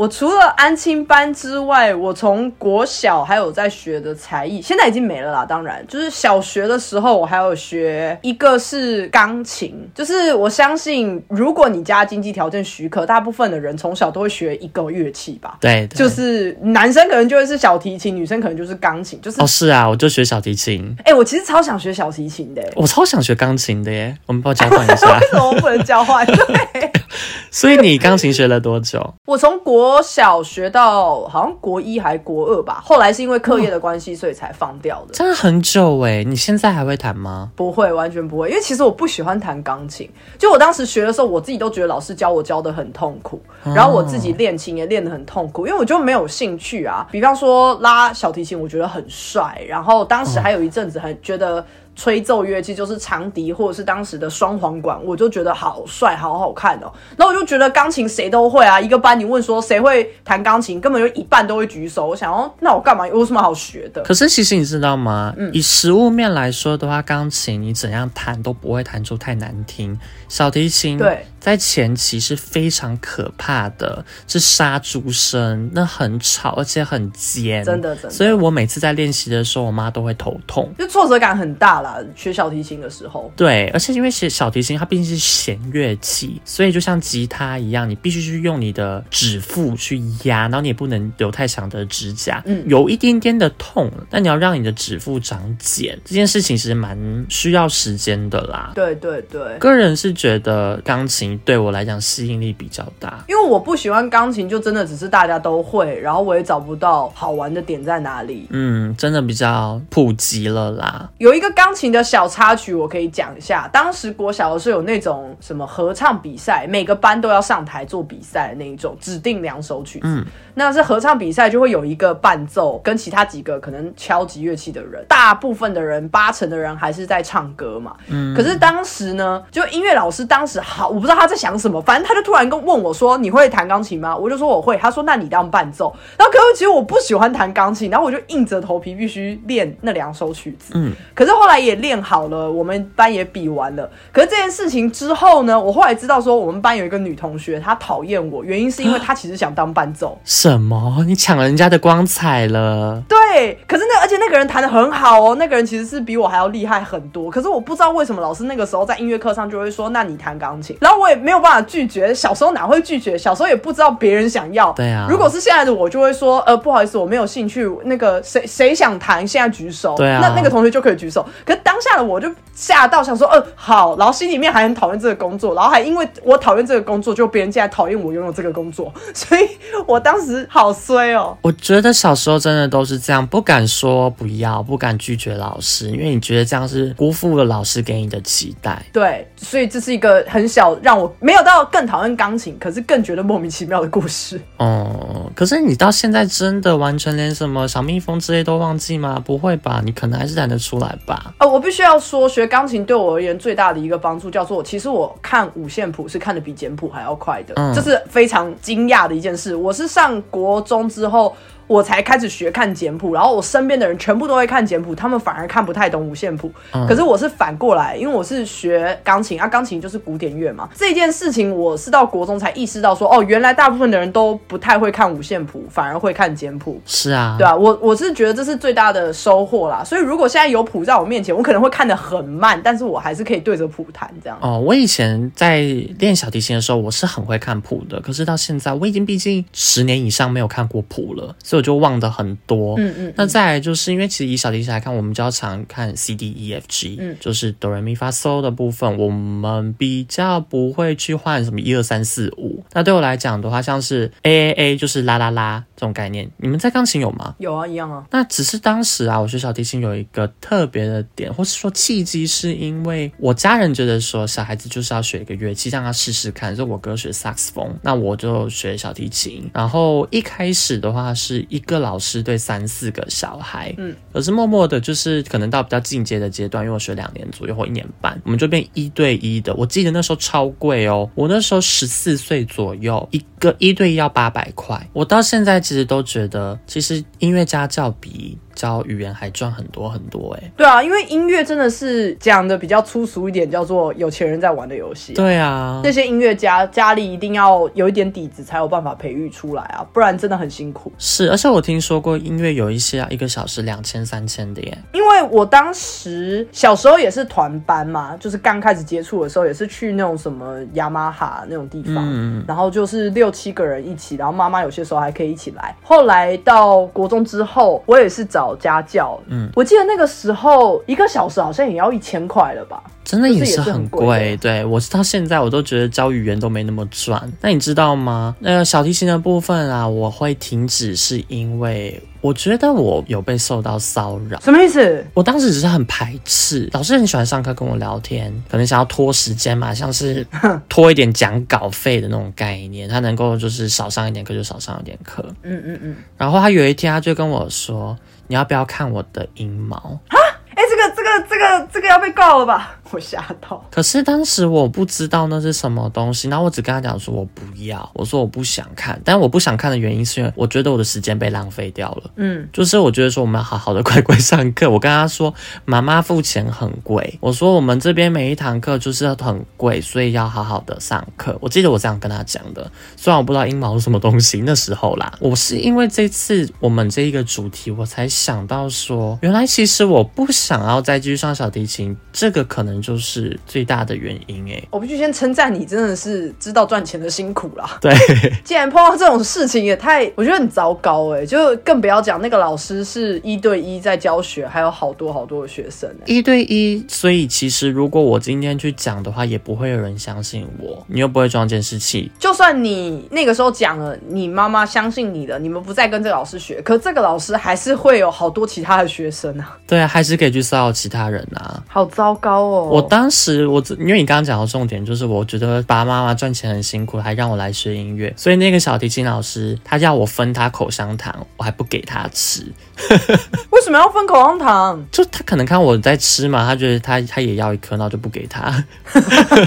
对，我除了安亲班之外，我从国小还有在学的才艺，现在已经没了啦。当然，就是小学的时候，我还有学一个是钢琴，就是我相信，如果你家经济条件许可，大部分的人从小都会学一个乐器吧。对，对就是男生可能就会是小提琴，女生可能就是钢琴。就是，哦，是啊，我就学小提琴，哎、我其实超想学小提琴的、欸，我超想学钢琴的耶，我们帮我交换一下为。什么不能交换？对。所以你钢琴学了多久？我从国小学到好像国一还国二吧，后来是因为课业的关系，所以才放掉的。真的很久哎，你现在还会弹吗？不会，完全不会，因为其实我不喜欢弹钢琴。就我当时学的时候，我自己都觉得老师教我教的很痛苦，然后我自己练琴也练得很痛苦，因为我就没有兴趣啊。比方说拉小提琴，我觉得很帅，然后当时还有一阵子很觉得。吹奏乐器就是长笛或者是当时的双簧管，我就觉得好帅，好好看哦。然后我就觉得钢琴谁都会啊，一个班你问说谁会弹钢琴，根本就一半都会举手。我想哦，那我干嘛？有什么好学的？可是其实你知道吗？以实物面来说的话，钢琴你怎样弹都不会弹出太难听。小提琴对在前期是非常可怕的，是杀猪声，那很吵而且很尖，真的真的所以我每次在练习的时候，我妈都会头痛。就挫折感很大啦，学小提琴的时候。对，而且因为学小提琴它毕竟是弦乐器，所以就像吉他一样，你必须去用你的指腹去压，然后你也不能留太长的指甲，嗯有一点点的痛，但你要让你的指腹长茧，这件事情其实蛮需要时间的啦。对对对，个人是觉得钢琴对我来讲吸引力比较大。因为我不喜欢钢琴，就真的只是大家都会，然后我也找不到好玩的点在哪里。嗯，真的比较普及了啦。有一个钢琴的小插曲，我可以讲一下。当时国小的时候有那种什么合唱比赛，每个班都要上台做比赛的那一种，指定两首曲子。嗯那是合唱比赛，就会有一个伴奏，跟其他几个可能敲击乐器的人，大部分的人，八成的人还是在唱歌嘛。嗯可是当时呢，就音乐老师当时好，我不知道他在想什么，反正他就突然跟问我说：“你会弹钢琴吗？”我就说我会。他说：“那你当伴奏。”然后可是其实我不喜欢弹钢琴，然后我就硬着头皮必须练那两首曲子。嗯，可是后来也练好了，我们班也比完了。可是这件事情之后呢，我后来知道说，我们班有一个女同学，她讨厌我，原因是因为她其实想当伴奏。什么？你抢人家的光彩了？对，可是那而且那个人弹的很好哦，那个人其实是比我还要厉害很多。可是我不知道为什么老师那个时候在音乐课上就会说，那你弹钢琴，然后我也没有办法拒绝。小时候哪会拒绝？小时候也不知道别人想要。对啊。如果是现在的我，就会说，呃，不好意思，我没有兴趣。那个谁谁想谈，现在举手。对啊。那那个同学就可以举手。可是当下的我就吓到，想说，呃，好，然后心里面还很讨厌这个工作，然后还因为我讨厌这个工作，就别人竟然讨厌我拥有这个工作，所以我当时好衰哦。我觉得小时候真的都是这样，不敢说不要，不敢拒绝老师，因为你觉得这样是辜负了老师给你的期待。对，所以这是一个很小让我没有到更讨厌钢琴，可是更觉得莫名其妙的故事。哦，可是你到现在真的完全连什么小蜜蜂之类都忘记吗？不会吧？你可能还是弹得出来吧？呃，我必须要说，学钢琴对我而言最大的一个帮助，叫做其实我看五线谱是看的比简谱还要快的，这是非常惊讶的一件事。我是上国中之后。我才开始学看简谱，然后我身边的人全部都会看简谱，他们反而看不太懂五线谱。可是我是反过来，因为我是学钢琴啊，钢琴就是古典乐嘛。这件事情我是到国中才意识到，说哦，原来大部分的人都不太会看五线谱，反而会看简谱。是啊，对啊，我我是觉得这是最大的收获啦。所以如果现在有谱在我面前，我可能会看得很慢，但是我还是可以对着谱弹这样。哦，我以前在练小提琴的时候，我是很会看谱的。可是到现在，我已经毕竟十年以上没有看过谱了，所以。就忘的很多，嗯嗯，那再来就是因为其实以小提琴来看，我们较常看 C D E F G，嗯，就是哆来咪发嗦的部分，我们比较不会去换什么一二三四五。那对我来讲的话，像是 A A A 就是啦啦啦这种概念，你们在钢琴有吗？有啊，一样啊。那只是当时啊，我学小提琴有一个特别的点，或是说契机，是因为我家人觉得说小孩子就是要学一个乐器，让他试试看。所以我哥学萨克斯风，那我就学小提琴。然后一开始的话是。一个老师对三四个小孩，嗯，可是默默的，就是可能到比较进阶的阶段，因为我学两年左右或一年半，我们就变一对一的。我记得那时候超贵哦，我那时候十四岁左右，一个一对一要八百块。我到现在其实都觉得，其实音乐家教比。教语言还赚很多很多哎，对啊，因为音乐真的是讲的比较粗俗一点，叫做有钱人在玩的游戏。对啊，那些音乐家家里一定要有一点底子，才有办法培育出来啊，不然真的很辛苦。是，而且我听说过音乐有一些一个小时两千三千的耶。因为我当时小时候也是团班嘛，就是刚开始接触的时候也是去那种什么雅马哈那种地方，然后就是六七个人一起，然后妈妈有些时候还可以一起来。后来到国中之后，我也是找。家教，嗯，我记得那个时候一个小时好像也要一千块了吧。真的也是很贵，对我到现在我都觉得教语言都没那么赚。那你知道吗？那个小提琴的部分啊，我会停止是因为我觉得我有被受到骚扰。什么意思？我当时只是很排斥，老师很喜欢上课跟我聊天，可能想要拖时间嘛，像是拖一点讲稿费的那种概念，他能够就是少上一点课就少上一点课。嗯嗯嗯。然后他有一天他就跟我说：“你要不要看我的阴毛？”啊哎，这个这个这个这个要被告了吧？我吓到。可是当时我不知道那是什么东西，然后我只跟他讲说我不要，我说我不想看。但我不想看的原因是因为我觉得我的时间被浪费掉了。嗯，就是我觉得说我们要好好的乖乖上课。我跟他说妈妈付钱很贵，我说我们这边每一堂课就是很贵，所以要好好的上课。我记得我这样跟他讲的。虽然我不知道阴毛是什么东西，那时候啦，我是因为这次我们这一个主题，我才想到说，原来其实我不。想要再继续上小提琴，这个可能就是最大的原因哎。我必须先称赞你，真的是知道赚钱的辛苦啦。对，既然碰到这种事情，也太我觉得很糟糕哎。就更不要讲那个老师是一对一在教学，还有好多好多的学生。一对一，所以其实如果我今天去讲的话，也不会有人相信我。你又不会装监视器，就算你那个时候讲了，你妈妈相信你的，你们不再跟这个老师学，可这个老师还是会有好多其他的学生啊。对啊，还是可以。去骚扰其他人啊，好糟糕哦！我当时我因为你刚刚讲的重点就是，我觉得爸爸妈妈赚钱很辛苦，还让我来学音乐，所以那个小提琴老师他要我分他口香糖，我还不给他吃。为什么要分口香糖？就他可能看我在吃嘛，他觉得他他也要一颗，那我就不给他。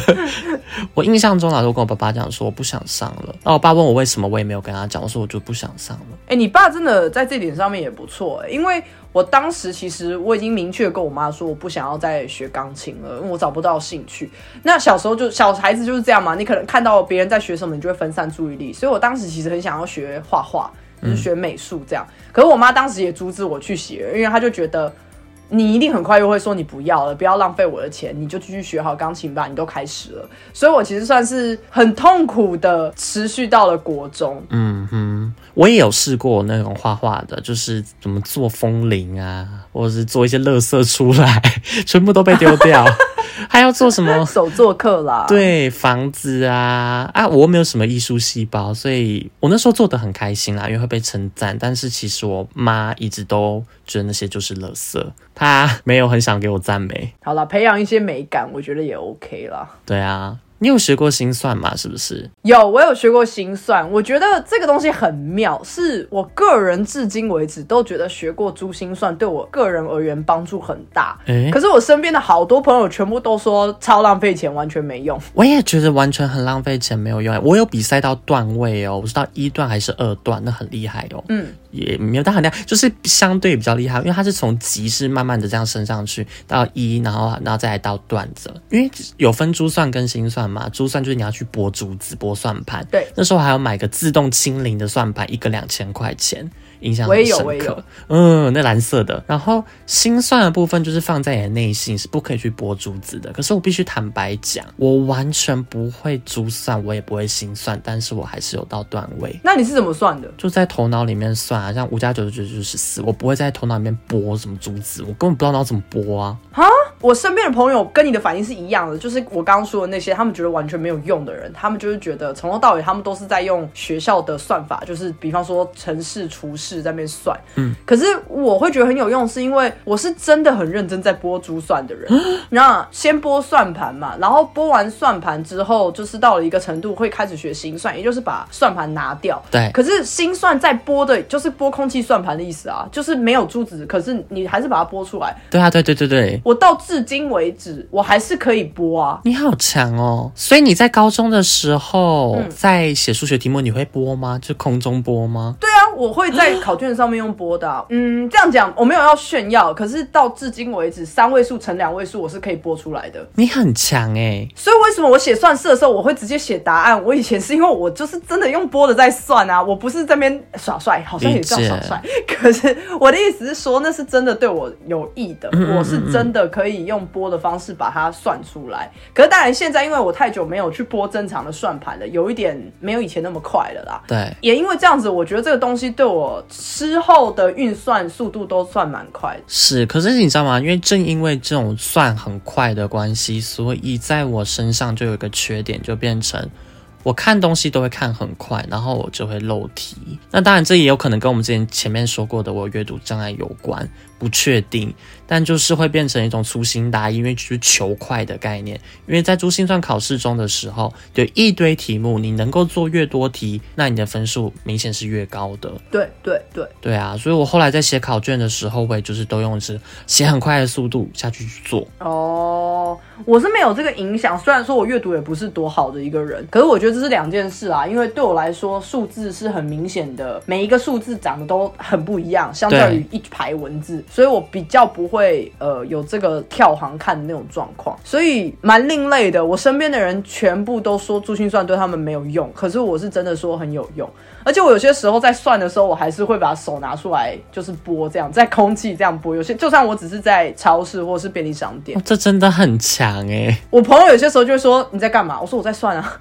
我印象中老师跟我爸爸讲说我不想上了，然后我爸问我为什么，我也没有跟他讲，我说我就不想上了。哎，你爸真的在这点上面也不错，因为。我当时其实我已经明确跟我妈说，我不想要再学钢琴了，因为我找不到兴趣。那小时候就小孩子就是这样嘛，你可能看到别人在学什么，你就会分散注意力。所以我当时其实很想要学画画，就是学美术这样。可是我妈当时也阻止我去学，因为她就觉得。你一定很快又会说你不要了，不要浪费我的钱，你就继续学好钢琴吧。你都开始了，所以我其实算是很痛苦的持续到了国中。嗯哼，我也有试过那种画画的，就是怎么做风铃啊，或者是做一些垃圾出来，全部都被丢掉。还要做什么手作课啦？对，房子啊啊！我没有什么艺术细胞，所以我那时候做的很开心啦，因为会被称赞。但是其实我妈一直都觉得那些就是垃圾，她没有很想给我赞美。好了，培养一些美感，我觉得也 OK 啦。对啊。你有学过心算吗？是不是？有，我有学过心算。我觉得这个东西很妙，是我个人至今为止都觉得学过珠心算对我个人而言帮助很大。可是我身边的好多朋友全部都说超浪费钱，完全没用。我也觉得完全很浪费钱，没有用。我有比赛到段位哦，我是到一段还是二段，那很厉害哦。嗯。也没有到很厉害，就是相对比较厉害，因为它是从级是慢慢的这样升上去到一，然后然后再来到段子，因为有分珠算跟心算嘛，珠算就是你要去拨珠子、拨算盘，对，那时候还要买个自动清零的算盘，一个两千块钱。印象很深刻，嗯，那蓝色的。然后心算的部分就是放在你的内心，是不可以去拨珠子的。可是我必须坦白讲，我完全不会珠算，我也不会心算，但是我还是有到段位。那你是怎么算的？就在头脑里面算啊，像五加九九就是十四，我不会在头脑里面拨什么珠子，我根本不知道要怎么拨啊。哈，我身边的朋友跟你的反应是一样的，就是我刚刚说的那些，他们觉得完全没有用的人，他们就是觉得从头到尾他们都是在用学校的算法，就是比方说城市除式。在那边算，嗯，可是我会觉得很有用，是因为我是真的很认真在拨珠算的人。那先拨算盘嘛，然后拨完算盘之后，就是到了一个程度会开始学心算，也就是把算盘拿掉。对，可是心算在拨的，就是拨空气算盘的意思啊，就是没有珠子，可是你还是把它拨出来。对啊，对对对对，我到至今为止，我还是可以播啊。你好强哦！所以你在高中的时候，在写数学题目，你会播吗？就空中播吗？对啊，我会在。考卷上面用播的，嗯，这样讲我没有要炫耀，可是到至今为止，三位数乘两位数我是可以播出来的。你很强哎，所以为什么我写算式的时候我会直接写答案？我以前是因为我就是真的用播的在算啊，我不是这边耍帅，好像也叫耍帅。可是我的意思是说，那是真的对我有益的，我是真的可以用拨的方式把它算出来。可是当然现在因为我太久没有去拨正常的算盘了，有一点没有以前那么快了啦。对，也因为这样子，我觉得这个东西对我。之后的运算速度都算蛮快的，是。可是你知道吗？因为正因为这种算很快的关系，所以在我身上就有一个缺点，就变成我看东西都会看很快，然后我就会漏题。那当然，这也有可能跟我们之前前面说过的我阅读障碍有关。不确定，但就是会变成一种粗心大意，因为就是求快的概念。因为在珠心算考试中的时候，有一堆题目，你能够做越多题，那你的分数明显是越高的。对对对，对啊，所以我后来在写考卷的时候，我也就是都用是写很快的速度下去去做。哦，我是没有这个影响。虽然说我阅读也不是多好的一个人，可是我觉得这是两件事啊。因为对我来说，数字是很明显的，每一个数字长得都很不一样，相较于一排文字。所以我比较不会呃有这个跳行看的那种状况，所以蛮另类的。我身边的人全部都说珠心算对他们没有用，可是我是真的说很有用。而且我有些时候在算的时候，我还是会把手拿出来，就是拨这样，在空气这样拨。有些就算我只是在超市或是便利商店，这真的很强哎。我朋友有些时候就会说你在干嘛？我说我在算啊，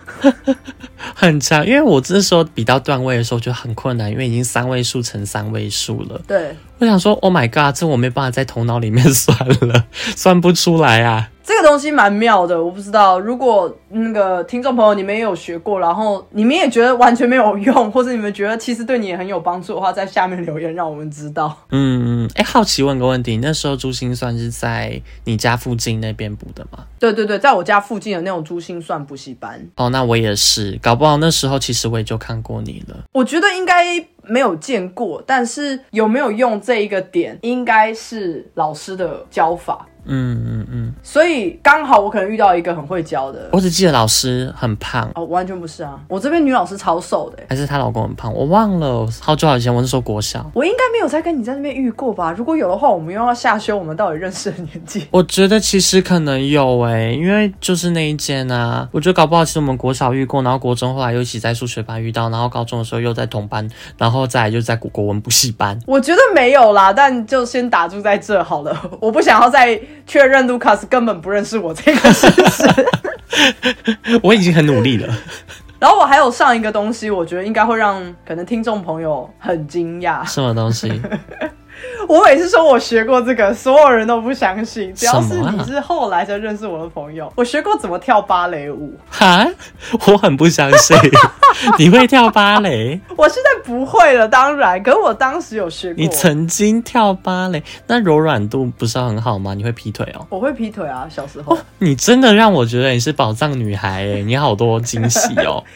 很强。因为我这时候比到段位的时候就很困难，因为已经三位数乘三位数了。对。我想说，Oh my God，这我没办法在头脑里面 算了，算不出来啊。这个东西蛮妙的，我不知道。如果那个听众朋友你们也有学过，然后你们也觉得完全没有用，或者你们觉得其实对你也很有帮助的话，在下面留言让我们知道。嗯，哎，好奇问个问题，那时候珠心算是在你家附近那边补的吗？对对对，在我家附近的那种珠心算补习班。哦，那我也是，搞不好那时候其实我也就看过你了。我觉得应该没有见过，但是有没有用这一个点，应该是老师的教法。嗯嗯嗯，所以刚好我可能遇到一个很会教的。我只记得老师很胖，哦，完全不是啊！我这边女老师超瘦的欸，还是她老公很胖，我忘了，好久好以前，我是说国小。我应该没有在跟你在那边遇过吧？如果有的话，我们又要下修我们到底认识的年纪。我觉得其实可能有诶、因为就是那一间啊，我觉得搞不好其实我们国小遇过，然后国中后来又一起在数学班遇到，然后高中的时候又在同班，然后再来就在国国文补习班。我觉得没有啦，但就先打住在这好了。我不想要再确认卢卡斯根本不认识我这个事实。我已经很努力了。然后我还有上一个东西，我觉得应该会让可能听众朋友很惊讶。什么东西？我每次说我学过这个，所有人都不相信。只要是你是后来才认识我的朋友，我学过怎么跳芭蕾舞。哈，我很不相信 你会跳芭蕾。我现在不会了，当然，可是我当时有学过。你曾经跳芭蕾，那柔软度不是很好吗？你会劈腿哦？我会劈腿啊，小时候。你真的让我觉得你是宝藏女孩哎，你好多惊喜哦！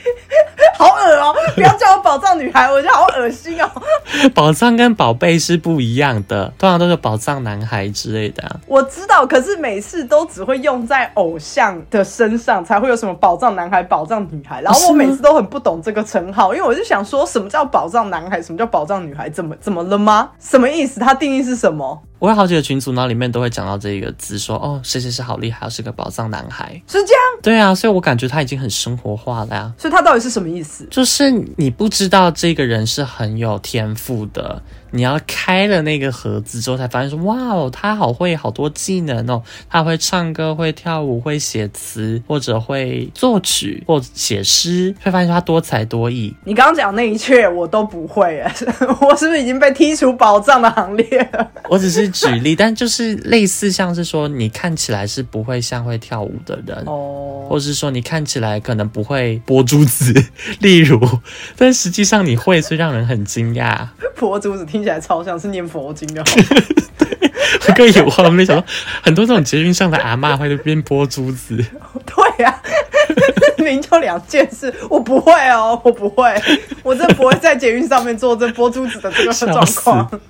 好恶哦、不要叫我宝藏女孩，我觉得好恶心哦。宝藏跟宝贝是不一样的，通常都是宝藏男孩之类的、啊。我知道，可是每次都只会用在偶像的身上，才会有什么宝藏男孩、宝藏女孩。然后我每次都很不懂这个称号，因为我就想说，什么叫宝藏男孩？什么叫宝藏女孩？怎么怎么了吗？什么意思？它定义是什么？我有好几个群组，然后里面都会讲到这一个字，说哦谁谁谁好厉害，是个宝藏男孩。是这样？对啊，所以我感觉他已经很生活化了呀。所以他到底是什么意思？就是你不知道这个人是很有天赋的，你要开了那个盒子之后才发现说，哇哦，他好会好多技能哦，他会唱歌、会跳舞、会写词，或者会作曲或写诗，会发现说他多才多艺。你刚刚讲那一切我都不会，哎，我是不是已经被踢出宝藏的行列了？我只是举例，但就是类似像是说，你看起来是不会像会跳舞的人。哦，或是说你看起来可能不会拨珠子，例如，但实际上你会，所以让人很惊讶。佛珠子听起来超像是念佛经的。我更有画面想到，很多这种捷运上的阿妈会边拨珠子，对呀、明就两件事，我不会哦，我不会，我真不会在捷运上面做这播珠子的这个状况。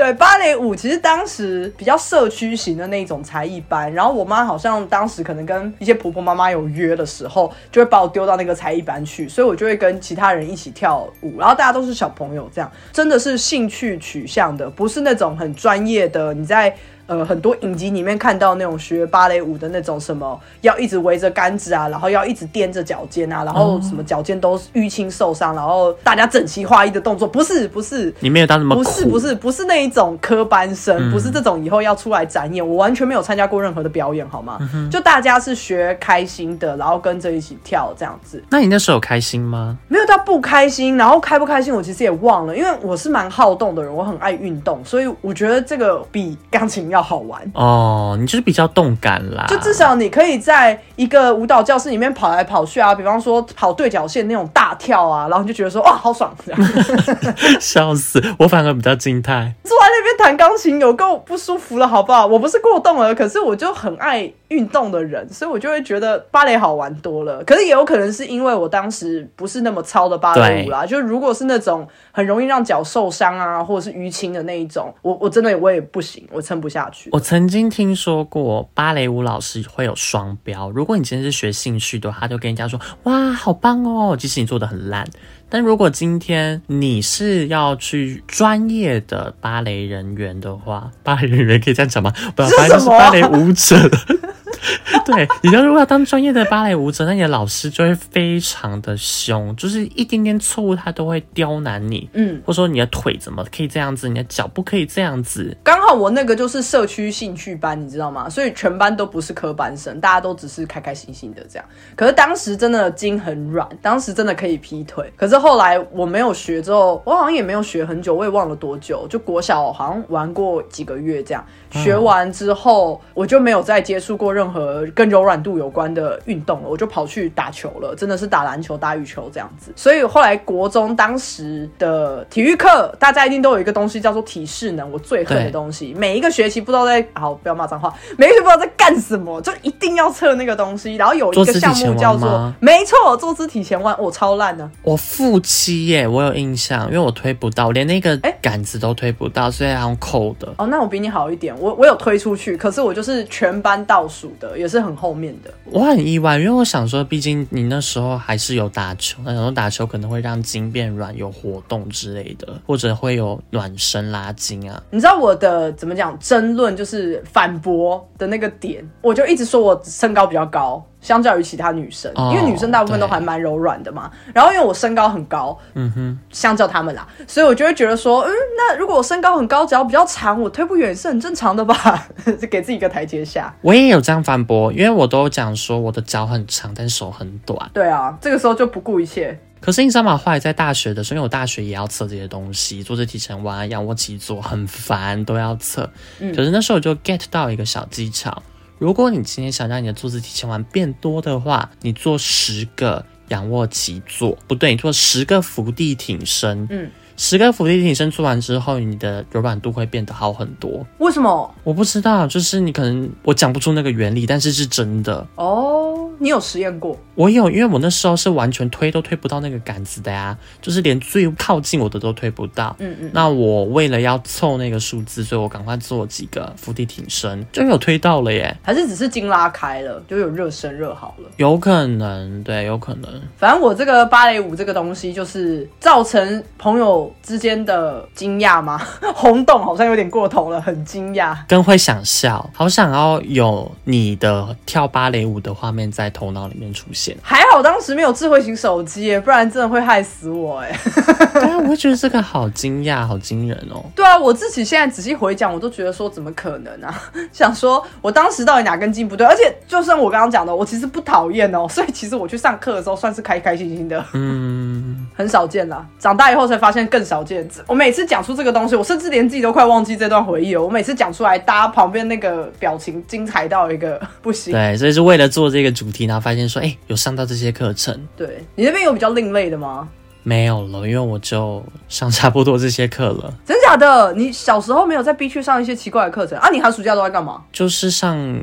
对芭蕾舞，其实当时比较社区型的那种才艺班，然后我妈好像当时可能跟一些婆婆妈妈有约的时候，就会把我丢到那个才艺班去，所以我就会跟其他人一起跳舞，然后大家都是小朋友，这样真的是兴趣取向的，不是那种很专业的你在。呃，很多影集里面看到那种学芭蕾舞的那种什么，要一直围着杆子啊，然后要一直踮着脚尖啊，然后什么脚尖都淤青受伤，然后大家整齐划一的动作，不是不是，你没有当什么苦，不是不是不是那一种科班生，不是这种以后要出来展演，我完全没有参加过任何的表演，好吗？就大家是学开心的，然后跟着一起跳这样子，那你那时候有开心吗？没有到不开心，然后开不开心我其实也忘了，因为我是蛮好动的人，我很爱运动，所以我觉得这个比钢琴要好玩。哦，你就是比较动感啦，就至少你可以在一个舞蹈教室里面跑来跑去啊，比方说跑对角线那种大跳啊，然后你就觉得说哇好爽，这样 笑死，我反而比较静态。坐在那边弹钢琴有够不舒服了，好不好？我不是过动了，可是我就很爱运动的人，所以我就会觉得芭蕾好玩多了。可是也有可能是因为我当时不是那么糙的芭蕾舞啦，就如果是那种很容易让脚受伤啊，或者是淤青的那一种，我我真的我也不行，我撑不下去。我曾经听说过芭蕾舞老师会有双标，如果你今天是学兴趣的话，他就跟人家说哇好棒哦，即使你做的很烂。但如果今天你是要去专业的芭蕾人员的话，芭蕾人员可以这样讲吗？不，是芭蕾舞者。对，你要如果要当专业的芭蕾舞者，那你的老师就会非常的凶，就是一点点错误他都会刁难你，嗯，或者说你的腿怎么可以这样子，你的脚不可以这样子，刚好我那个就是社区兴趣班，你知道吗？所以全班都不是科班生，大家都只是开开心心的这样。可是当时真的筋很软，当时真的可以劈腿。可是后来我没有学之后，我好像也没有学很久，我也忘了多久。就国小好像玩过几个月这样，学完之后我就没有再接触过任任何跟柔软度有关的运动了，我就跑去打球了，真的是打篮球、打羽球这样子。所以后来国中当时的体育课，大家一定都有一个东西叫做体适能，我最恨的东西。每一个学期不知道在好不要骂脏话，每一个学期不知道在干什么，就一定要测那个东西。然后有一个项目叫做没错，坐姿体前弯，我超烂的。我负七耶，我有印象，因为我推不到，连那个杆子都推不到，所以要用扣的。哦，那我比你好一点，我我有推出去，可是我就是全班倒数的，也是很后面的。我很意外，因为我想说，毕竟你那时候还是有打球，那时候打球可能会让筋变软，有活动之类的，或者会有暖身拉筋啊。你知道我的怎么讲争论就是反驳的那个点，我就一直说我身高比较高。相较于其他女生，因为女生大部分都还蛮柔软的嘛。然后因为我身高很高，嗯哼，相较他们啦，所以我就会觉得说，嗯，那如果我身高很高，只要比较长，我推不远是很正常的吧？就 给自己一个台阶下。我也有这样反驳，因为我都讲说我的脚很长，但手很短。对啊，这个时候就不顾一切。可是你知道吗？后来在大学的时候，因为我大学也要测这些东西，做这体前弯、仰卧起坐，很烦，都要测。可是那时候我就 get 到一个小技巧。如果你今天想让你的坐姿体前弯变多的话，你做十个仰卧起坐，不对，你做十个伏地挺身。嗯。十个伏地挺身做完之后，你的柔软度会变得好很多。为什么？我不知道，就是你可能我讲不出那个原理，但是是真的。哦，你有实验过？我有，因为我那时候是完全推都推不到那个杆子的呀，就是连最靠近我的都推不到。嗯嗯。那我为了要凑那个数字，所以我赶快做几个伏地挺身，就有推到了耶。还是只是筋拉开了，就有热身热好了？有可能，对，有可能。反正我这个芭蕾舞这个东西，就是造成朋友。之间的惊讶吗？轰动好像有点过头了，很惊讶，更会想笑，好想要有你的跳芭蕾舞的画面在头脑里面出现。还好当时没有智慧型手机，不然真的会害死我哎。对啊，我会觉得这个好惊讶，好惊人哦。对啊，我自己现在仔细回想，我都觉得说怎么可能啊？想说我当时到底哪根筋不对？而且就算我刚刚讲的，我其实不讨厌哦，所以其实我去上课的时候算是开开心心的。嗯，很少见啦。长大以后才发现更。少见，我每次讲出这个东西，我甚至连自己都快忘记这段回忆了。我每次讲出来，大家旁边那个表情精彩到一个不行。对，所以是为了做这个主题，然后发现说，哎，有上到这些课程。对你那边有比较另类的吗？没有了，因为我就上差不多这些课了。真假的？你小时候没有在 B 区上一些奇怪的课程啊？你寒暑假都在干嘛？就是上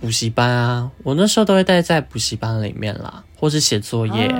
补习班啊。我那时候都会待在补习班里面啦，或是写作业。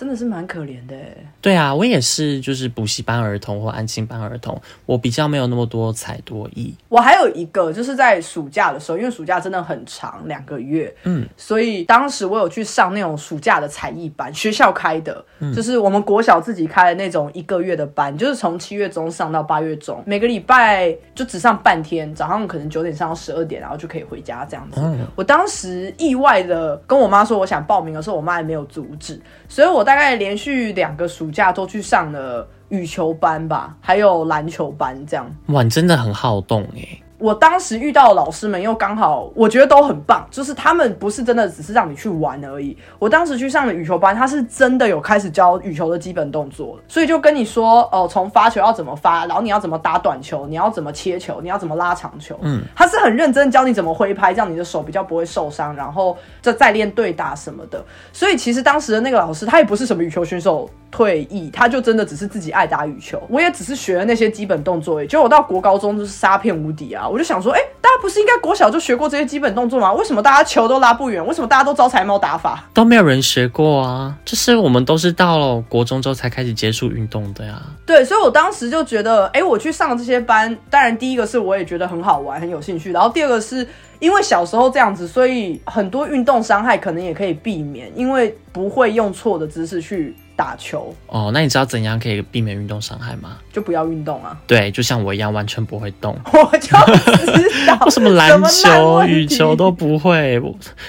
真的是蛮可怜的。对啊，我也是，就是补习班儿童或安亲班儿童，我比较没有那么多才多艺。我还有一个，就是在暑假的时候，因为暑假真的很长，两个月，嗯，所以当时我有去上那种暑假的才艺班，学校开的，就是我们国小自己开的那种一个月的班，就是从七月中上到八月中，每个礼拜就只上半天，早上可能九点上到十二点，然后就可以回家这样子。我当时意外的跟我妈说我想报名的时候，我妈也没有阻止，所以我。大概连续两个暑假都去上了羽球班吧，还有篮球班，这样。哇，你真的很好动哎。我当时遇到的老师们又刚好，我觉得都很棒，就是他们不是真的只是让你去玩而已。我当时去上的羽球班，他是真的有开始教羽球的基本动作所以就跟你说，哦，从发球要怎么发，然后你要怎么打短球，你要怎么切球，你要怎么拉长球，嗯，他是很认真教你怎么挥拍，这样你的手比较不会受伤，然后再再练对打什么的。所以其实当时的那个老师，他也不是什么羽球选手。退役，他就真的只是自己爱打羽球。我也只是学了那些基本动作，结果我到国高中就是杀片无敌啊！我就想说，哎，大家不是应该国小就学过这些基本动作吗？为什么大家球都拉不远？为什么大家都招财猫打法？都没有人学过啊！就是我们都是到了国中之后才开始接触运动的呀。对，所以我当时就觉得，哎，我去上这些班，当然第一个是我也觉得很好玩，很有兴趣。然后第二个是因为小时候这样子，所以很多运动伤害可能也可以避免，因为不会用错的姿势去。打球哦，那你知道怎样可以避免运动伤害吗？就不要运动啊！对，就像我一样，完全不会动。我就知道，为什么篮球、羽球都不会，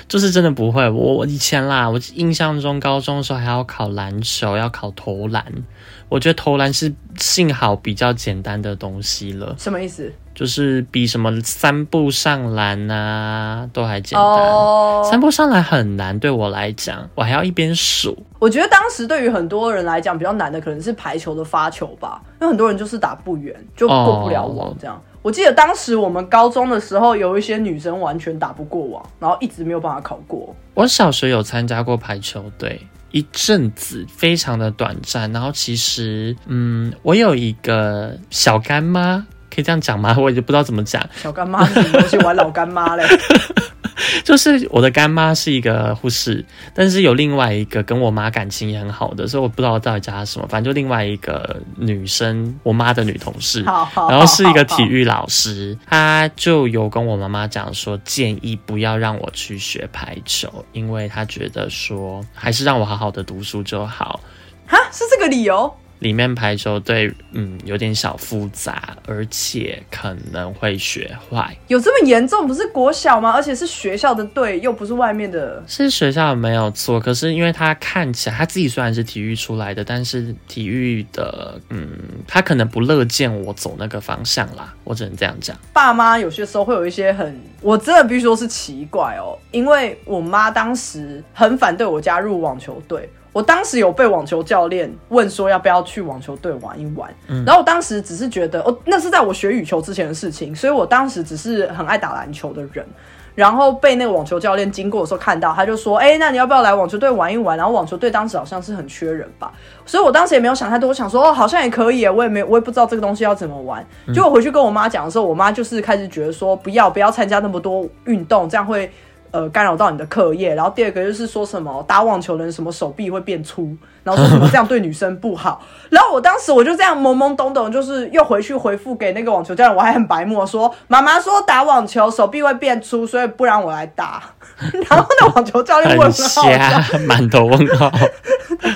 就是真的不会。我我以前啦，我印象中高中的时候还要考篮球，要考投篮。我觉得投篮是幸好比较简单的东西了。什么意思？就是比什么三步上篮啊都还简单，三步上篮很难对我来讲，我还要一边数。我觉得当时对于很多人来讲比较难的可能是排球的发球吧，因为很多人就是打不远，就过不了网这样。我记得当时我们高中的时候，有一些女生完全打不过网，然后一直没有办法考过。我小学有参加过排球队，一阵子非常的短暂。然后其实，嗯，我有一个小干妈，可以这样讲吗？我也不知道怎么讲。小干妈是什么东西？玩老干妈嘞？就是我的干妈是一个护士，但是有另外一个跟我妈感情也很好的，所以我不知道到底叫她什么，反正就另外一个女生，我妈的女同事，然后是一个体育老师，她就有跟我妈妈讲说，建议不要让我去学排球，因为她觉得说还是让我好好的读书就好。哈，是这个理由？里面排球队，嗯，有点小复杂，而且可能会学坏。有这么严重？不是国小吗？而且是学校的队，又不是外面的。是学校没有错，可是因为他看起来他自己虽然是体育出来的，但是体育的，嗯，他可能不乐见我走那个方向啦。我只能这样讲。爸妈有些时候会有一些很，我真的必须说是奇怪哦，因为我妈当时很反对我加入网球队。我当时有被网球教练问说要不要去网球队玩一玩，然后我当时只是觉得，哦，那是在我学羽球之前的事情，所以我当时只是很爱打篮球的人，然后被那个网球教练经过的时候看到，他就说，哎，那你要不要来网球队玩一玩？然后网球队当时好像是很缺人吧，所以我当时也没有想太多，我想说，哦，好像也可以，我也没，我也不知道这个东西要怎么玩。结果回去跟我妈讲的时候，我妈就是开始觉得说，不要不要参加那么多运动，这样会。呃，干扰到你的课业，然后第二个就是说什么打网球的人什么手臂会变粗，然后说什么这样对女生不好。然后我当时我就这样懵懵懂懂，就是又回去回复给那个网球教练，我还很白目说妈妈说打网球手臂会变粗，所以不让我来打。然后那网球教练问号，满头问号，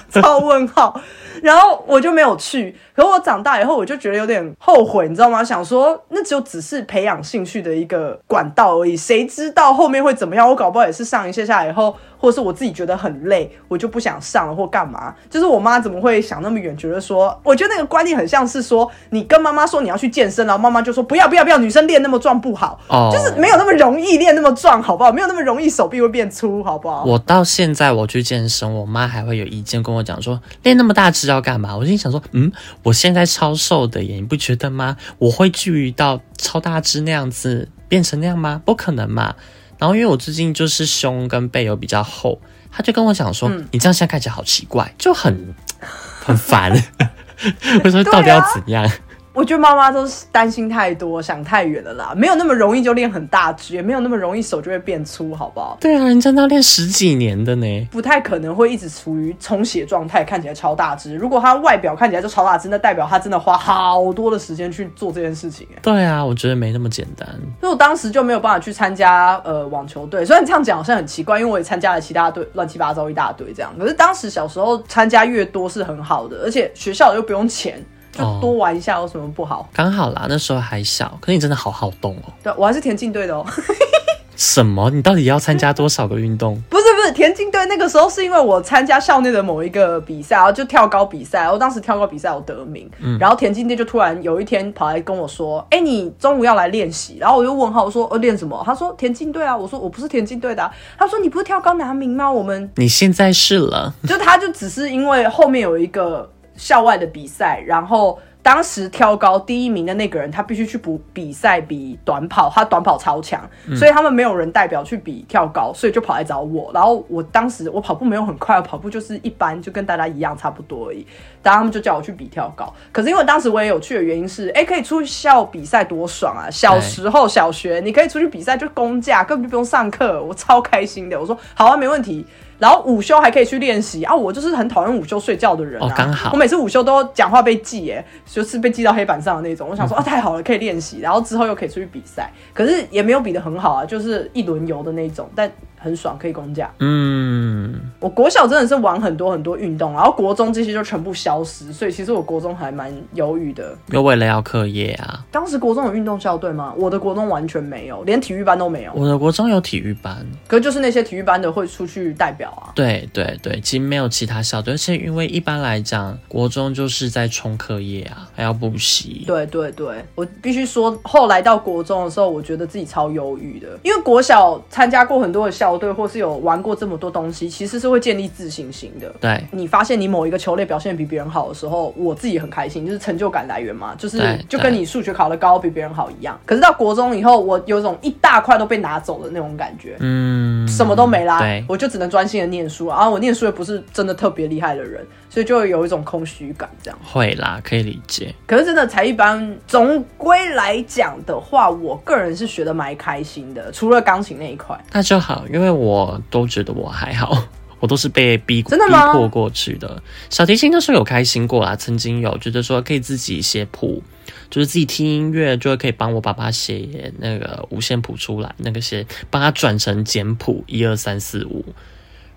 超问号。然后我就没有去，可我长大以后我就觉得有点后悔，你知道吗？想说那就只是培养兴趣的一个管道而已，谁知道后面会怎么样？我搞不好也是上一下下以后。或者是我自己觉得很累，我就不想上了，或干嘛？就是我妈怎么会想那么远？觉得说，我觉得那个观念很像是说，你跟妈妈说你要去健身，然后妈妈就说不要不要不要，女生练那么壮不好，就是没有那么容易练那么壮，好不好？没有那么容易手臂会变粗，好不好？我到现在我去健身，我妈还会有意见跟我讲说，练那么大只要干嘛？我心想说，嗯，我现在超瘦的耶，你不觉得吗？我会至于到超大只那样子变成那样吗？不可能嘛！然后因为我最近就是胸跟背有比较厚，他就跟我讲说：“你这样现在看起来好奇怪，就很很烦。” 我说：“到底要怎样？”我觉得妈妈都是担心太多，想太远了啦，没有那么容易就练很大只，也没有那么容易手就会变粗，好不好？对啊，人家都练十几年的呢，不太可能会一直处于充血状态，看起来超大只。如果他外表看起来就超大只，那代表他真的花好多的时间去做这件事情。对啊，我觉得没那么简单。所以我当时就没有办法去参加呃网球队，虽然这样讲好像很奇怪，因为我也参加了其他队，乱七八糟一大堆这样。可是当时小时候参加越多是很好的，而且学校又不用钱。就多玩一下有什么不好？刚好啦，那时候还小，可是你真的好好动哦。对，我还是田径队的哦。什么？你到底要参加多少个运动？不是不是，田径队那个时候是因为我参加校内的某一个比赛，然后就跳高比赛，我当时跳高比赛我得名，然后田径队就突然有一天跑来跟我说：“哎，你中午要来练习。”然后我就问号我说：“呃，练什么？”他说：“田径队啊。”我说：“我不是田径队的。”他说：“你不是跳高拿名吗？我们你现在是了。”就他就只是因为后面有一个校外的比赛，然后。当时跳高第一名的那个人，他必须去补比赛比短跑，他短跑超强，所以他们没有人代表去比跳高，所以就跑来找我。然后我当时我跑步没有很快，跑步就是一般，就跟大家一样差不多而已。然后他们就叫我去比跳高，可是因为当时我也有去的原因是，哎，可以出校比赛多爽啊！小时候小学你可以出去比赛就公假，根本就不用上课，我超开心的。我说好啊，没问题。然后午休还可以去练习啊！我就是很讨厌午休睡觉的人啊。刚好我每次午休都讲话被记，哎，就是被记到黑板上的那种。我想说啊，太好了，可以练习，然后之后又可以出去比赛。可是也没有比的很好啊，就是一轮游的那种，但。很爽，可以公假。嗯，我国小真的是玩很多很多运动，然后国中这些就全部消失，所以其实我国中还蛮犹豫的。又为了要课业啊？当时国中有运动校队吗？我的国中完全没有，连体育班都没有。我的国中有体育班，可就是那些体育班的会出去代表啊。对对对，其实没有其他校队，而且因为一般来讲，国中就是在冲课业啊，还要补习。对对对，我必须说，后来到国中的时候，我觉得自己超忧郁的，因为国小参加过很多的校。校队或是有玩过这么多东西，其实是会建立自信心的。对，你发现你某一个球类表现比别人好的时候，我自己很开心，就是成就感来源嘛，就是就跟你数学考得高比别人好一样。可是到国中以后，我有种一大块都被拿走的那种感觉，嗯，什么都没啦对，我就只能专心的念书，然后我念书也不是真的特别厉害的人，所以就会有一种空虚感这样。会啦，可以理解。可是真的才艺班，总归来讲的话，我个人是学的蛮开心的，除了钢琴那一块。那就好，因为我都觉得我还好，我都是被逼逼迫过去的。小提琴那时候有开心过啦，曾经有觉得说可以自己写谱，就是自己听音乐，就会可以帮我爸爸写那个五线谱出来，那个写帮他转成简谱一二三四五，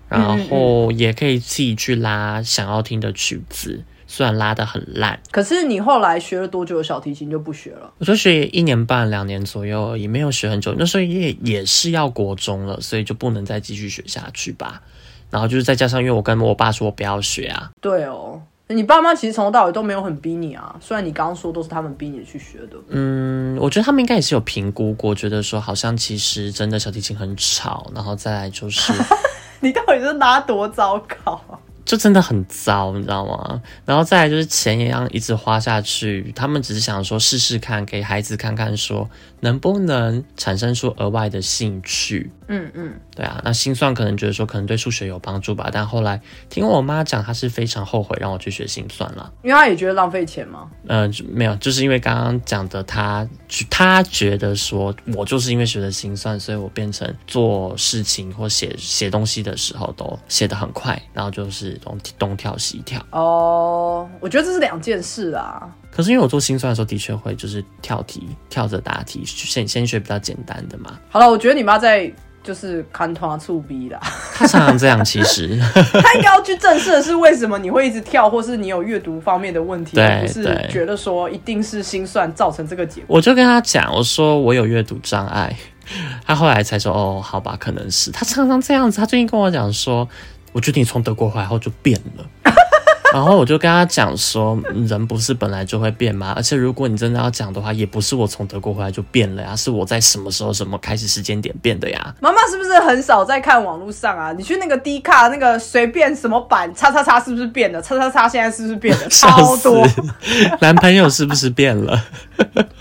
然后也可以自己去拉想要听的曲子。虽然拉的很烂，可是你后来学了多久的小提琴就不学了？我就学一年半、两年左右而已，没有学很久。那时候也也是要国中了，所以就不能再继续学下去吧。然后就是再加上，因为我跟我爸说我不要学啊，对哦，你爸妈其实从头到尾都没有很逼你啊，虽然你刚刚说都是他们逼你去学的。嗯，我觉得他们应该也是有评估过，觉得说好像其实真的小提琴很吵，然后再来就是 你到底是拉多糟糕啊？就真的很糟，你知道吗？然后再来就是钱也要一直花下去，他们只是想说试试看，给孩子看看说能不能产生出额外的兴趣。嗯嗯，对啊，那心算可能觉得说可能对数学有帮助吧，但后来听我妈讲，她是非常后悔让我去学心算了。因为她也觉得浪费钱嘛。呃，就没有，就是因为刚刚讲的她，她觉得说我就是因为学的心算，所以我变成做事情或写写东西的时候都写得很快，然后就是东东跳西跳。哦，我觉得这是两件事啊。可是因为我做心算的时候，的确会就是跳题，跳着答题，先先学比较简单的嘛。好了，我觉得你妈在就是看他触逼啦，他常常这样，其实 他应该要去正视的是为什么你会一直跳，或是你有阅读方面的问题，对而不是觉得说一定是心算造成这个结果。我就跟他讲，我说我有阅读障碍，他后来才说哦，好吧，可能是他常常这样子。他最近跟我讲说，我觉得你从德国回来后就变了。然后我就跟他讲说，嗯人不是本来就会变吗？而且如果你真的要讲的话，也不是我从德国回来就变了呀，是我在什么时候、什么开始时间点变的呀。妈妈是不是很少在看网络上啊？你去那个 D 卡那个随便什么版，叉叉叉是不是变了？叉叉叉现在是不是变了？超多，男朋友是不是变了？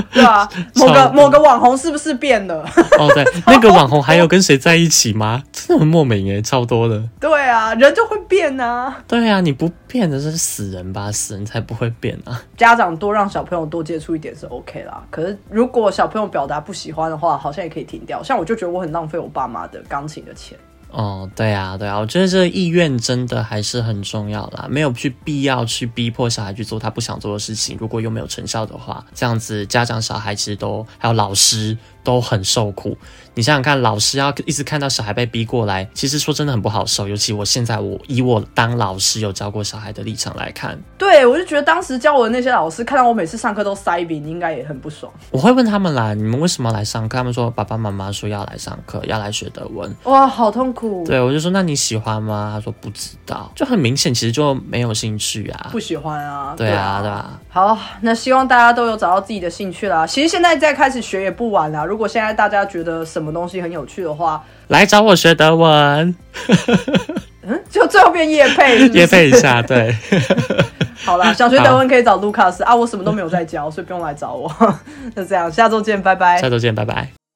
对啊，某个某个网红是不是变了？哦，对，那个网红还有跟谁在一起吗？真的很莫名哎，超多的。对啊，人就会变啊。对啊，你不变的是死人吧？死人才不会变啊。家长多让小朋友多接触一点是 OK 啦。可是如果小朋友表达不喜欢的话，好像也可以停掉。像我就觉得我很浪费我爸妈的钢琴的钱。哦，对啊，对啊，我觉得这个意愿真的还是很重要啦，没有去必要去逼迫小孩去做他不想做的事情，如果又没有成效的话，这样子家长、小孩其实都还有老师都很受苦。你想想看，老师要一直看到小孩被逼过来，其实说真的很不好受。尤其我现在我以我当老师有教过小孩的立场来看，对，我就觉得当时教我的那些老师看到我每次上课都塞饼，应该也很不爽。我会问他们啦，你们为什么来上课？他们说爸爸妈妈说要来上课，要来学德文。哇，好痛苦。对，我就说那你喜欢吗？他说不知道，就很明显，其实就没有兴趣啊。不喜欢啊。对啊，对啊。好，那希望大家都有找到自己的兴趣啦。其实现在再开始学也不晚啦。如果现在大家觉得什么东西很有趣的话，来找我学德文，嗯，就最后变叶配是不是，约配一下，对，好啦，想学德文可以找卢卡斯啊，我什么都没有在教，所以不用来找我。那这样，下周见，拜拜下。周见，拜拜。